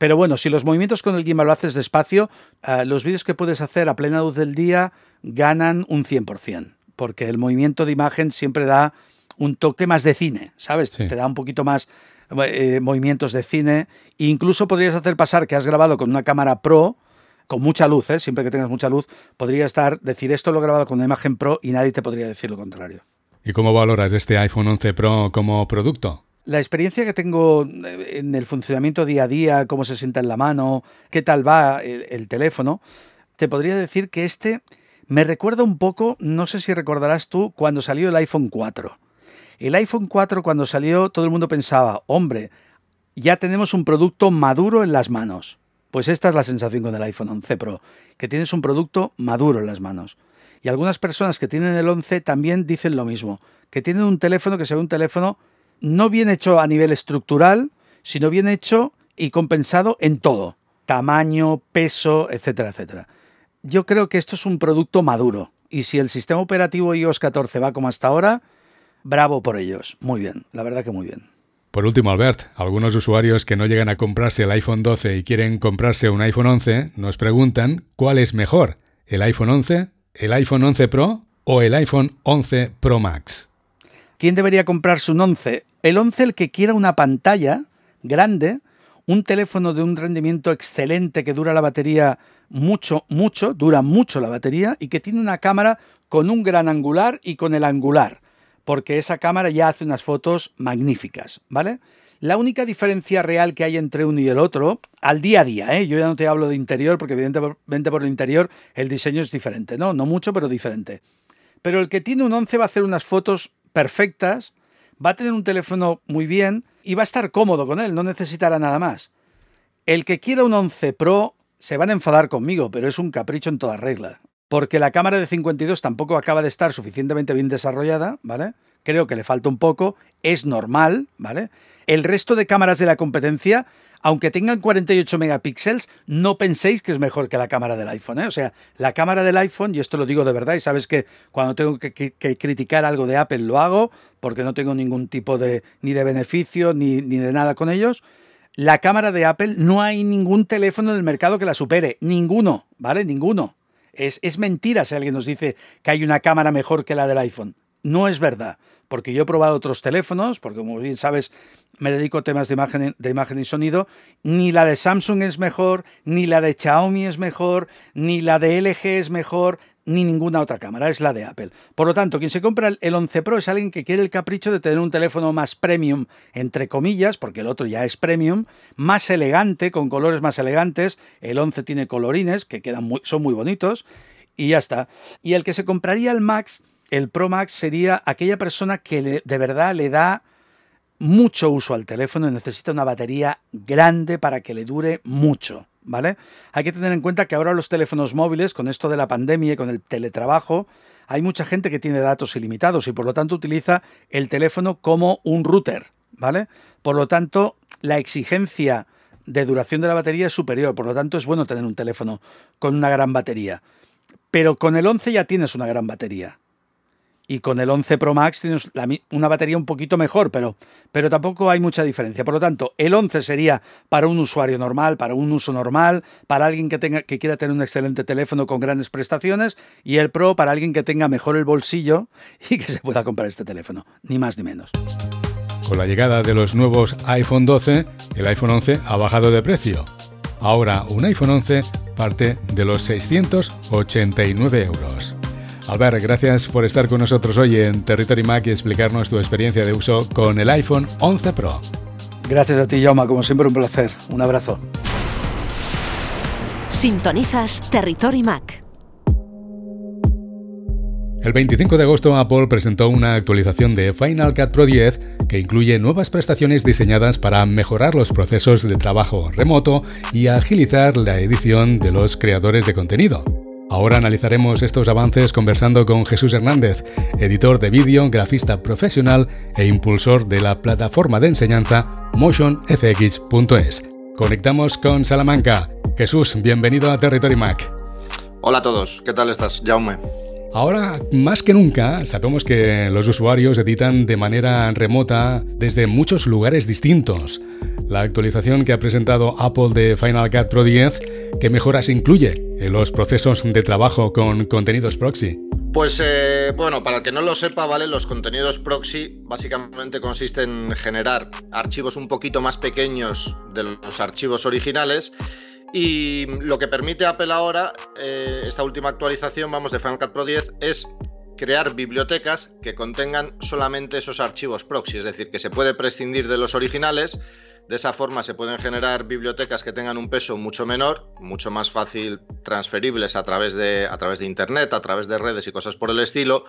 Pero bueno, si los movimientos con el gimbal lo haces despacio, eh, los vídeos que puedes hacer a plena luz del día ganan un 100%, porque el movimiento de imagen siempre da un toque más de cine, ¿sabes? Te da un poquito más eh, movimientos de cine. incluso podrías hacer pasar que has grabado con una cámara pro, con mucha luz, ¿eh? siempre que tengas mucha luz, podría estar, decir esto lo he grabado con una imagen pro y nadie te podría decir lo contrario. ¿Y cómo valoras este iPhone 11 Pro como producto? La experiencia que tengo eh, en el funcionamiento día a día, cómo se sienta en la mano, qué tal va el teléfono, te podría decir que este me recuerda un poco, no sé si recordarás tú, cuando salió el iPhone 4. El iPhone 4 cuando salió todo el mundo pensaba, hombre, ya tenemos un producto maduro en las manos. Pues esta es la sensación con el iPhone 11 Pro, que tienes un producto maduro en las manos. Y algunas personas que tienen el 11 también dicen lo mismo, que tienen un teléfono que se ve un teléfono no bien hecho a nivel estructural, sino bien hecho y compensado en todo, tamaño, peso, etcétera, etcétera. Yo creo que esto es un producto maduro y si el sistema operativo iOS 14 va como hasta ahora, bravo por ellos. Muy bien, la verdad que muy bien. Por último, Albert, algunos usuarios que no llegan a comprarse el iPhone 12 y quieren comprarse un iPhone 11 nos preguntan cuál es mejor, el iPhone 11, el iPhone 11 Pro o el iPhone 11 Pro Max. ¿Quién debería comprarse un 11? El 11 el que quiera una pantalla grande, un teléfono de un rendimiento excelente que dura la batería mucho, mucho, dura mucho la batería y que tiene una cámara con un gran angular y con el angular porque esa cámara ya hace unas fotos magníficas, ¿vale? La única diferencia real que hay entre uno y el otro, al día a día, ¿eh? yo ya no te hablo de interior, porque evidentemente por el interior el diseño es diferente, ¿no? No mucho, pero diferente. Pero el que tiene un 11 va a hacer unas fotos perfectas, va a tener un teléfono muy bien y va a estar cómodo con él, no necesitará nada más. El que quiera un 11 Pro se van a enfadar conmigo, pero es un capricho en toda regla porque la cámara de 52 tampoco acaba de estar suficientemente bien desarrollada, ¿vale? Creo que le falta un poco, es normal, ¿vale? El resto de cámaras de la competencia, aunque tengan 48 megapíxeles, no penséis que es mejor que la cámara del iPhone, ¿eh? O sea, la cámara del iPhone, y esto lo digo de verdad, y sabes que cuando tengo que, criticar algo de Apple lo hago, porque no tengo ningún tipo de ni de beneficio ni, ni de nada con ellos. La cámara de Apple no hay ningún teléfono del mercado que la supere, ninguno, ¿vale? Ninguno. Es, mentira si alguien nos dice que hay una cámara mejor que la del iPhone. No es verdad, porque yo he probado otros teléfonos, porque como bien sabes, me dedico a temas de imagen, de imagen y sonido, ni la de Samsung es mejor, ni la de Xiaomi es mejor, ni la de LG es mejor, ni ninguna otra cámara, es la de Apple. Por lo tanto, quien se compra el 11 Pro es alguien que quiere el capricho de tener un teléfono más premium, entre comillas, porque el otro ya es premium, más elegante, con colores más elegantes. El 11 tiene colorines que quedan muy, son muy bonitos y ya está. Y el que se compraría el Max, el Pro Max, sería aquella persona que de verdad le da mucho uso al teléfono y necesita una batería grande para que le dure mucho. ¿vale? Hay que tener en cuenta que ahora los teléfonos móviles, con esto de la pandemia y con el teletrabajo, hay mucha gente que tiene datos ilimitados y por lo tanto utiliza el teléfono como un router, ¿vale? Por lo tanto, la exigencia de duración de la batería es superior, por lo tanto es bueno tener un teléfono con una gran batería. Pero con el 11 ya tienes una gran batería y con el 11 Pro Max tienes una batería un poquito mejor, pero, pero tampoco hay mucha diferencia. Por lo tanto, el 11 sería para un usuario normal, para un uso normal, para alguien que, tenga, que quiera tener un excelente teléfono con grandes prestaciones, y el Pro para alguien que tenga mejor el bolsillo y que se pueda comprar este teléfono, ni más ni menos. Con la llegada de los nuevos iPhone 12, el iPhone 11 ha bajado de precio. Ahora un iPhone 11 parte de los 689 euros. Albert, gracias por estar con nosotros hoy en Territory Mac y explicarnos tu experiencia de uso con el iPhone 11 Pro. Gracias a ti, Jaume, como siempre un placer. Un abrazo. Sintonizas Territory Mac. El 25 de agosto Apple presentó una actualización de Final Cut Pro 10 que incluye nuevas prestaciones diseñadas para mejorar los procesos de trabajo remoto y agilizar la edición de los creadores de contenido. Ahora analizaremos estos avances conversando con Jesús Hernández, editor de vídeo, grafista profesional e impulsor de la plataforma de enseñanza motionfx.es. Conectamos con Salamanca. Jesús, bienvenido a Territory Mac. Hola a todos, ¿qué tal estás, Jaume? Ahora, más que nunca, sabemos que los usuarios editan de manera remota desde muchos lugares distintos. La actualización que ha presentado Apple de Final Cut Pro 10, ¿qué mejoras incluye en los procesos de trabajo con contenidos proxy? Pues eh, bueno, para el que no lo sepa, ¿vale? Los contenidos proxy básicamente consisten en generar archivos un poquito más pequeños de los archivos originales y lo que permite Apple ahora, eh, esta última actualización, vamos, de Final Cut Pro 10, es crear bibliotecas que contengan solamente esos archivos proxy, es decir, que se puede prescindir de los originales. De esa forma se pueden generar bibliotecas que tengan un peso mucho menor, mucho más fácil transferibles a través de, a través de Internet, a través de redes y cosas por el estilo.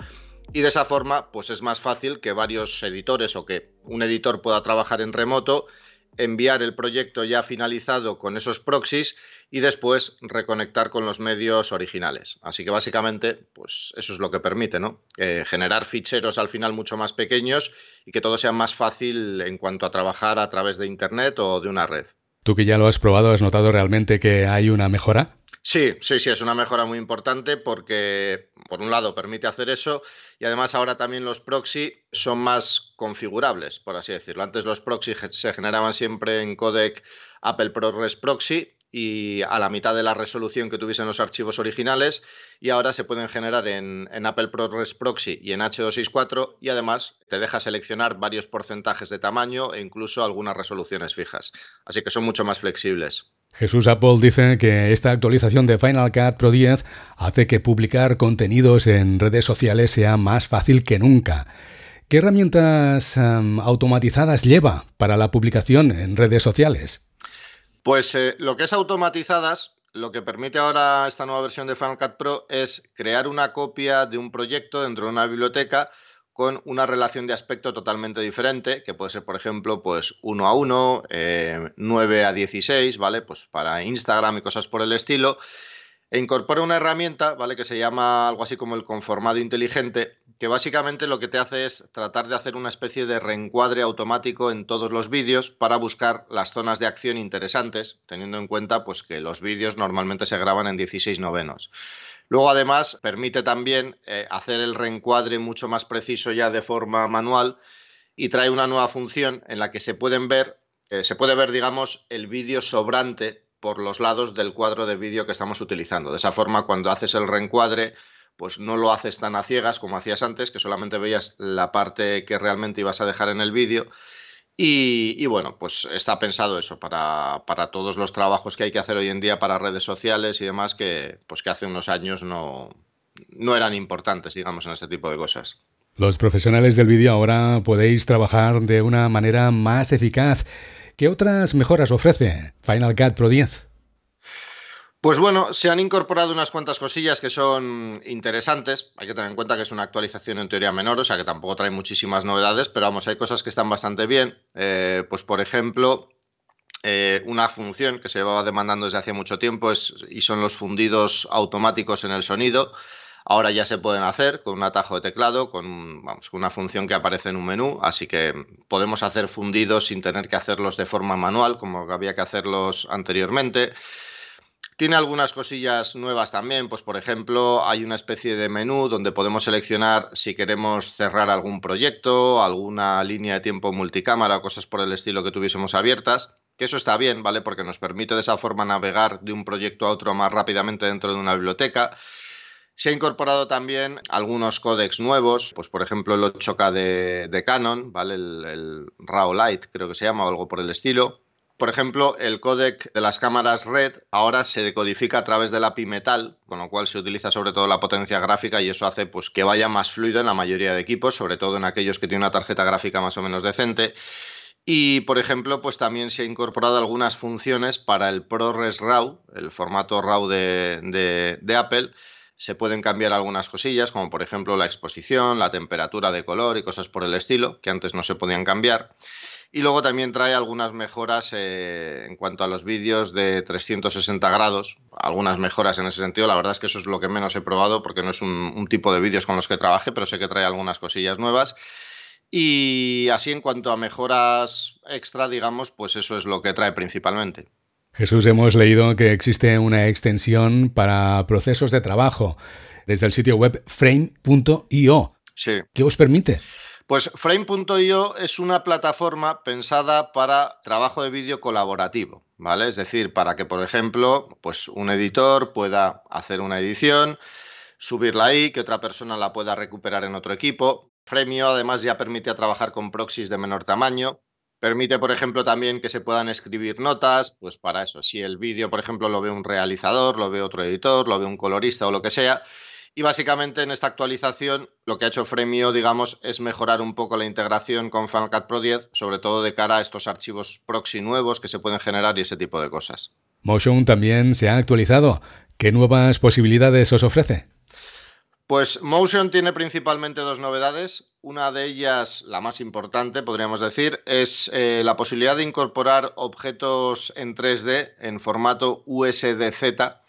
Y de esa forma, pues es más fácil que varios editores o que un editor pueda trabajar en remoto enviar el proyecto ya finalizado con esos proxies y después reconectar con los medios originales. Así que básicamente, pues eso es lo que permite, ¿no? Eh, generar ficheros al final mucho más pequeños y que todo sea más fácil en cuanto a trabajar a través de Internet o de una red. Tú que ya lo has probado, ¿has notado realmente que hay una mejora? Sí, sí, sí, es una mejora muy importante porque, por un lado, permite hacer eso y además ahora también los proxy son más configurables, por así decirlo. Antes los proxy se generaban siempre en codec Apple ProRes Proxy y a la mitad de la resolución que tuviesen los archivos originales y ahora se pueden generar en, Apple ProRes Proxy y en H264 y además te deja seleccionar varios porcentajes de tamaño e incluso algunas resoluciones fijas. Así que son mucho más flexibles. Jesús Apple dice que esta actualización de Final Cut Pro 10 hace que publicar contenidos en redes sociales sea más fácil que nunca. ¿Qué herramientas automatizadas lleva para la publicación en redes sociales? Pues eh, lo que es automatizadas, lo que permite ahora esta nueva versión de Final Cut Pro es crear una copia de un proyecto dentro de una biblioteca con una relación de aspecto totalmente diferente, que puede ser, por ejemplo, pues 1 a 1, 9 eh, a 16, ¿vale? Pues para Instagram y cosas por el estilo. E incorpora una herramienta, ¿vale? Que se llama algo así como el conformado inteligente, que básicamente lo que te hace es tratar de hacer una especie de reencuadre automático en todos los vídeos para buscar las zonas de acción interesantes, teniendo en cuenta pues, que los vídeos normalmente se graban en 16 novenos. Luego, además, permite también eh, hacer el reencuadre mucho más preciso ya de forma manual y trae una nueva función en la que se pueden ver, eh, se puede ver, digamos, el vídeo sobrante por los lados del cuadro de vídeo que estamos utilizando. De esa forma, cuando haces el reencuadre, pues no lo haces tan a ciegas como hacías antes, que solamente veías la parte que realmente ibas a dejar en el vídeo. Y, bueno, pues está pensado eso para, todos los trabajos que hay que hacer hoy en día para redes sociales y demás que, pues que hace unos años no, no eran importantes, digamos, en este tipo de cosas. Los profesionales del vídeo ahora podéis trabajar de una manera más eficaz. ¿Qué otras mejoras ofrece Final Cut Pro 10? Pues bueno, se han incorporado unas cuantas cosillas que son interesantes. Hay que tener en cuenta que es una actualización en teoría menor, o sea que tampoco trae muchísimas novedades, pero vamos, hay cosas que están bastante bien. Eh, pues por ejemplo, eh, una función que se llevaba demandando desde hace mucho tiempo es, y son los fundidos automáticos en el sonido. Ahora ya se pueden hacer con un atajo de teclado, con, vamos, una función que aparece en un menú, así que podemos hacer fundidos sin tener que hacerlos de forma manual, como había que hacerlos anteriormente. Tiene algunas cosillas nuevas también, pues por ejemplo hay una especie de menú donde podemos seleccionar si queremos cerrar algún proyecto, alguna línea de tiempo multicámara cosas por el estilo que tuviésemos abiertas, que eso está bien, ¿vale? Porque nos permite de esa forma navegar de un proyecto a otro más rápidamente dentro de una biblioteca. Se ha incorporado también algunos códecs nuevos, pues por ejemplo el 8K de, Canon, ¿vale? El, el RAW Light creo que se llama o algo por el estilo por ejemplo, el códec de las cámaras RED ahora se decodifica a través del API Metal, con lo cual se utiliza sobre todo la potencia gráfica y eso hace pues, que vaya más fluido en la mayoría de equipos, sobre todo en aquellos que tienen una tarjeta gráfica más o menos decente. Y, por ejemplo, pues también se ha incorporado algunas funciones para el ProRes RAW, el formato RAW de Apple. Se pueden cambiar algunas cosillas, como por ejemplo la exposición, la temperatura de color y cosas por el estilo, que antes no se podían cambiar. Y luego también trae algunas mejoras eh, en cuanto a los vídeos de 360 grados, algunas mejoras en ese sentido. La verdad es que eso es lo que menos he probado porque no es un, tipo de vídeos con los que trabaje, pero sé que trae algunas cosillas nuevas. Y así en cuanto a mejoras extra, digamos, pues eso es lo que trae principalmente. Jesús, hemos leído que existe una extensión para procesos de trabajo desde el sitio web frame.io. Sí. ¿Qué os permite? Pues Frame.io es una plataforma pensada para trabajo de vídeo colaborativo, ¿vale? Es decir, para que, por ejemplo, pues un editor pueda hacer una edición, subirla ahí, que otra persona la pueda recuperar en otro equipo. Frame.io además ya permite trabajar con proxies de menor tamaño, Permite, por ejemplo, también que se puedan escribir notas, pues para eso, si el vídeo, por ejemplo, lo ve un realizador, lo ve otro editor, lo ve un colorista o lo que sea, y básicamente en esta actualización lo que ha hecho Fremio, digamos, es mejorar un poco la integración con Final Cut Pro 10, sobre todo de cara a estos archivos proxy nuevos que se pueden generar y ese tipo de cosas. Motion también se ha actualizado. ¿Qué nuevas posibilidades os ofrece? Pues Motion tiene principalmente dos novedades. Una de ellas, la más importante, podríamos decir, es eh, la posibilidad de incorporar objetos en 3D en formato USDZ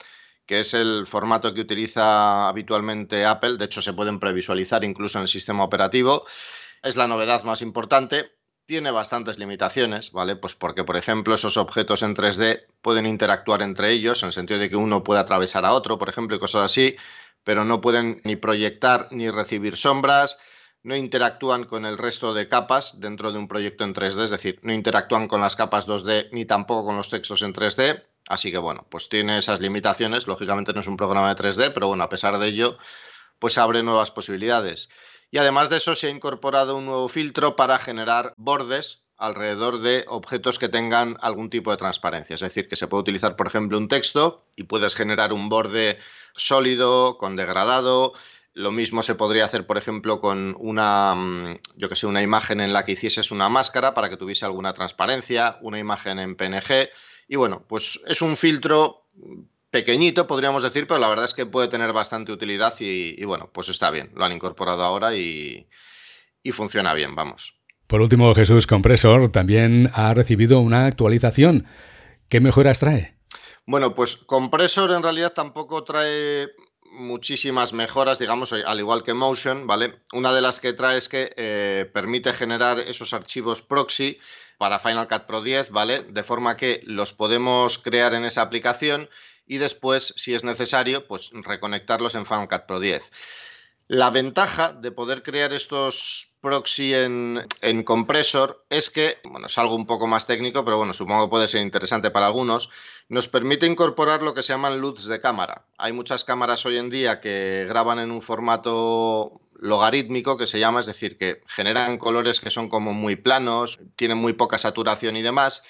que es el formato que utiliza habitualmente Apple. De hecho, se pueden previsualizar incluso en el sistema operativo. Es la novedad más importante. tiene bastantes limitaciones, ¿vale? Pues porque, por ejemplo, esos objetos en 3D pueden interactuar entre ellos, en el sentido de que uno puede atravesar a otro, por ejemplo, y cosas así, pero no pueden ni proyectar ni recibir sombras, no interactúan con el resto de capas dentro de un proyecto en 3D, es decir, no interactúan con las capas 2D ni tampoco con los textos en 3D. Así que bueno, pues tiene esas limitaciones. Lógicamente no es un programa de 3D, pero bueno, a pesar de ello, pues abre nuevas posibilidades. Y además de eso se ha incorporado un nuevo filtro para generar bordes alrededor de objetos que tengan algún tipo de transparencia. Es decir, que se puede utilizar, por ejemplo, un texto y puedes generar un borde sólido, con degradado, lo mismo se podría hacer, por ejemplo, con una, mm, yo que sé, una imagen en la que hicieses una máscara para que tuviese alguna transparencia, una imagen en PNG. Y bueno, pues es un filtro pequeñito, podríamos decir, pero la verdad es que puede tener bastante utilidad y, bueno, pues está bien. Lo han incorporado ahora y, y funciona bien, vamos. Por último, Jesús Compressor también ha recibido una actualización. ¿Qué mejoras trae? Bueno, pues Compressor en realidad tampoco trae muchísimas mejoras, digamos, al igual que Motion, ¿vale? Una de las que trae es que eh, permite generar esos archivos proxy para Final Cut Pro 10, ¿vale? De forma que los podemos crear en esa aplicación y después, si es necesario, pues reconectarlos en Final Cut Pro 10. La ventaja de poder crear estos proxy en, en, compresor es que, bueno, es algo un poco más técnico, pero bueno, supongo que puede ser interesante para algunos, nos permite incorporar lo que se llaman LUTs de cámara. Hay muchas cámaras hoy en día que graban en un formato logarítmico que se llama, es decir, que generan colores que son como muy planos, tienen muy poca saturación y demás,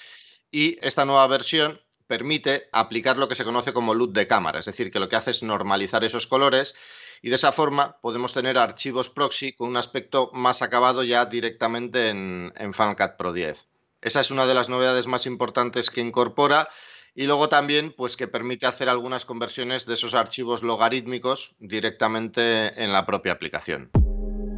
y esta nueva versión permite aplicar lo que se conoce como LUT de cámara, es decir, que lo que hace es normalizar esos colores y de esa forma podemos tener archivos proxy con un aspecto más acabado ya directamente en, en Final Cut Pro 10. Esa es una de las novedades más importantes que incorpora y luego también pues que permite hacer algunas conversiones de esos archivos logarítmicos directamente en la propia aplicación.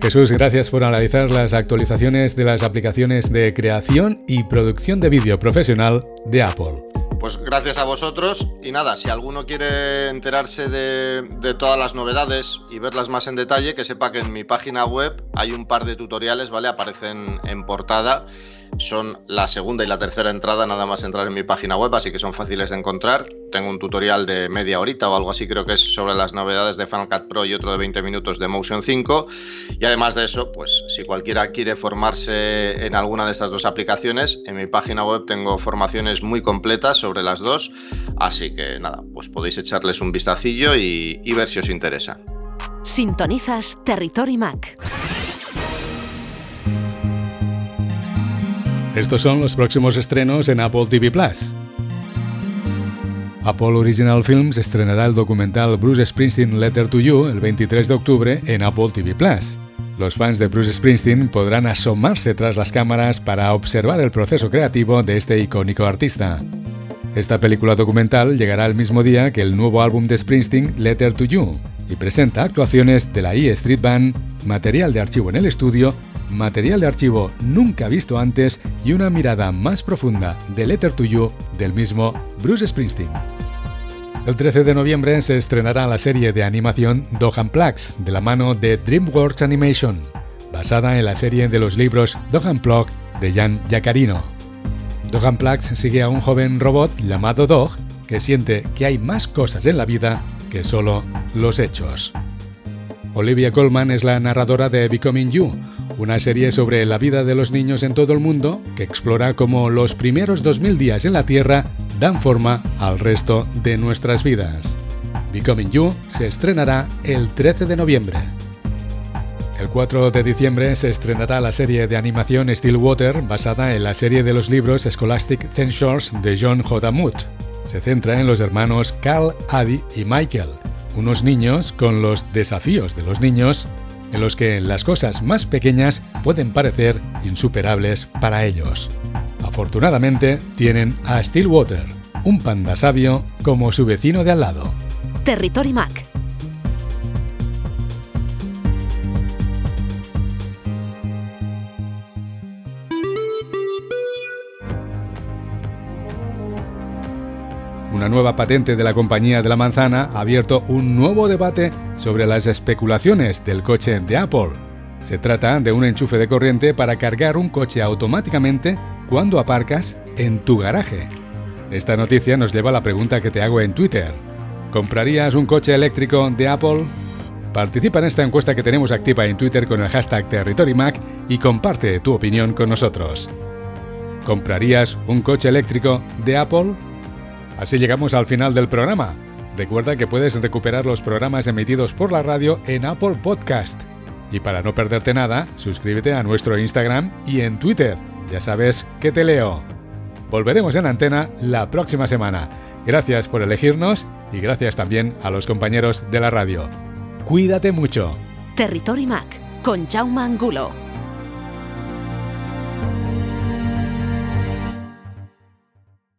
Jesús, gracias por analizar las actualizaciones de las aplicaciones de creación y producción de vídeo profesional de Apple. Pues gracias a vosotros y nada, si alguno quiere enterarse de, todas las novedades y verlas más en detalle, que sepa que en mi página web hay un par de tutoriales, ¿vale? Aparecen en portada son la segunda y la tercera entrada, nada más entrar en mi página web, así que son fáciles de encontrar. Tengo un tutorial de media horita o algo así, creo que es sobre las novedades de Final Cut Pro y otro de 20 minutos de Motion 5. Y además de eso, pues si cualquiera quiere formarse en alguna de estas dos aplicaciones, en mi página web tengo formaciones muy completas sobre las dos, así que nada, pues podéis echarles un vistacillo y, y ver si os interesa. Sintonizas Territory Mac. Estos son los próximos estrenos en Apple TV Plus. Apple Original Films estrenará el documental Bruce Springsteen Letter to You el 23 de octubre en Apple TV Plus. Los fans de Bruce Springsteen podrán asomarse tras las cámaras para observar el proceso creativo de este icónico artista. Esta película documental llegará el mismo día que el nuevo álbum de Springsteen, Letter to You, y presenta actuaciones de la E Street Band, material de archivo en el estudio material de archivo nunca visto antes y una mirada más profunda de Letter to You del mismo Bruce Springsteen. El 13 de noviembre se estrenará la serie de animación Dohan Plugs de la mano de DreamWorks Animation, basada en la serie de los libros Dohan Plug de Jan Yacarino. Dohan Plugs sigue a un joven robot llamado Dog que siente que hay más cosas en la vida que solo los hechos. Olivia Colman es la narradora de Becoming You, una serie sobre la vida de los niños en todo el mundo que explora cómo los primeros 2000 días en la Tierra dan forma al resto de nuestras vidas. Becoming You se estrenará el 13 de noviembre. El 4 de diciembre se estrenará la serie de animación Stillwater basada en la serie de los libros Scholastic Censures de John J. Mood. Se centra en los hermanos Carl, Adi y Michael, unos niños con los desafíos de los niños en los que las cosas más pequeñas pueden parecer insuperables para ellos. Afortunadamente tienen a Stillwater, un panda sabio como su vecino de al lado. Territory Mac Una nueva patente de la compañía de la manzana ha abierto un nuevo debate sobre las especulaciones del coche de Apple. Se trata de un enchufe de corriente para cargar un coche automáticamente cuando aparcas en tu garaje. Esta noticia nos lleva a la pregunta que te hago en Twitter. ¿Comprarías un coche eléctrico de Apple? Participa en esta encuesta que tenemos activa en Twitter con el hashtag TerritoryMac y comparte tu opinión con nosotros. ¿Comprarías un coche eléctrico de Apple? Así llegamos al final del programa. Recuerda que puedes recuperar los programas emitidos por la radio en Apple Podcast. Y para no perderte nada, suscríbete a nuestro Instagram y en Twitter. Ya sabes que te leo. Volveremos en antena la próxima semana. Gracias por elegirnos y gracias también a los compañeros de la radio. Cuídate mucho. Territory Mac con Jaume Angulo.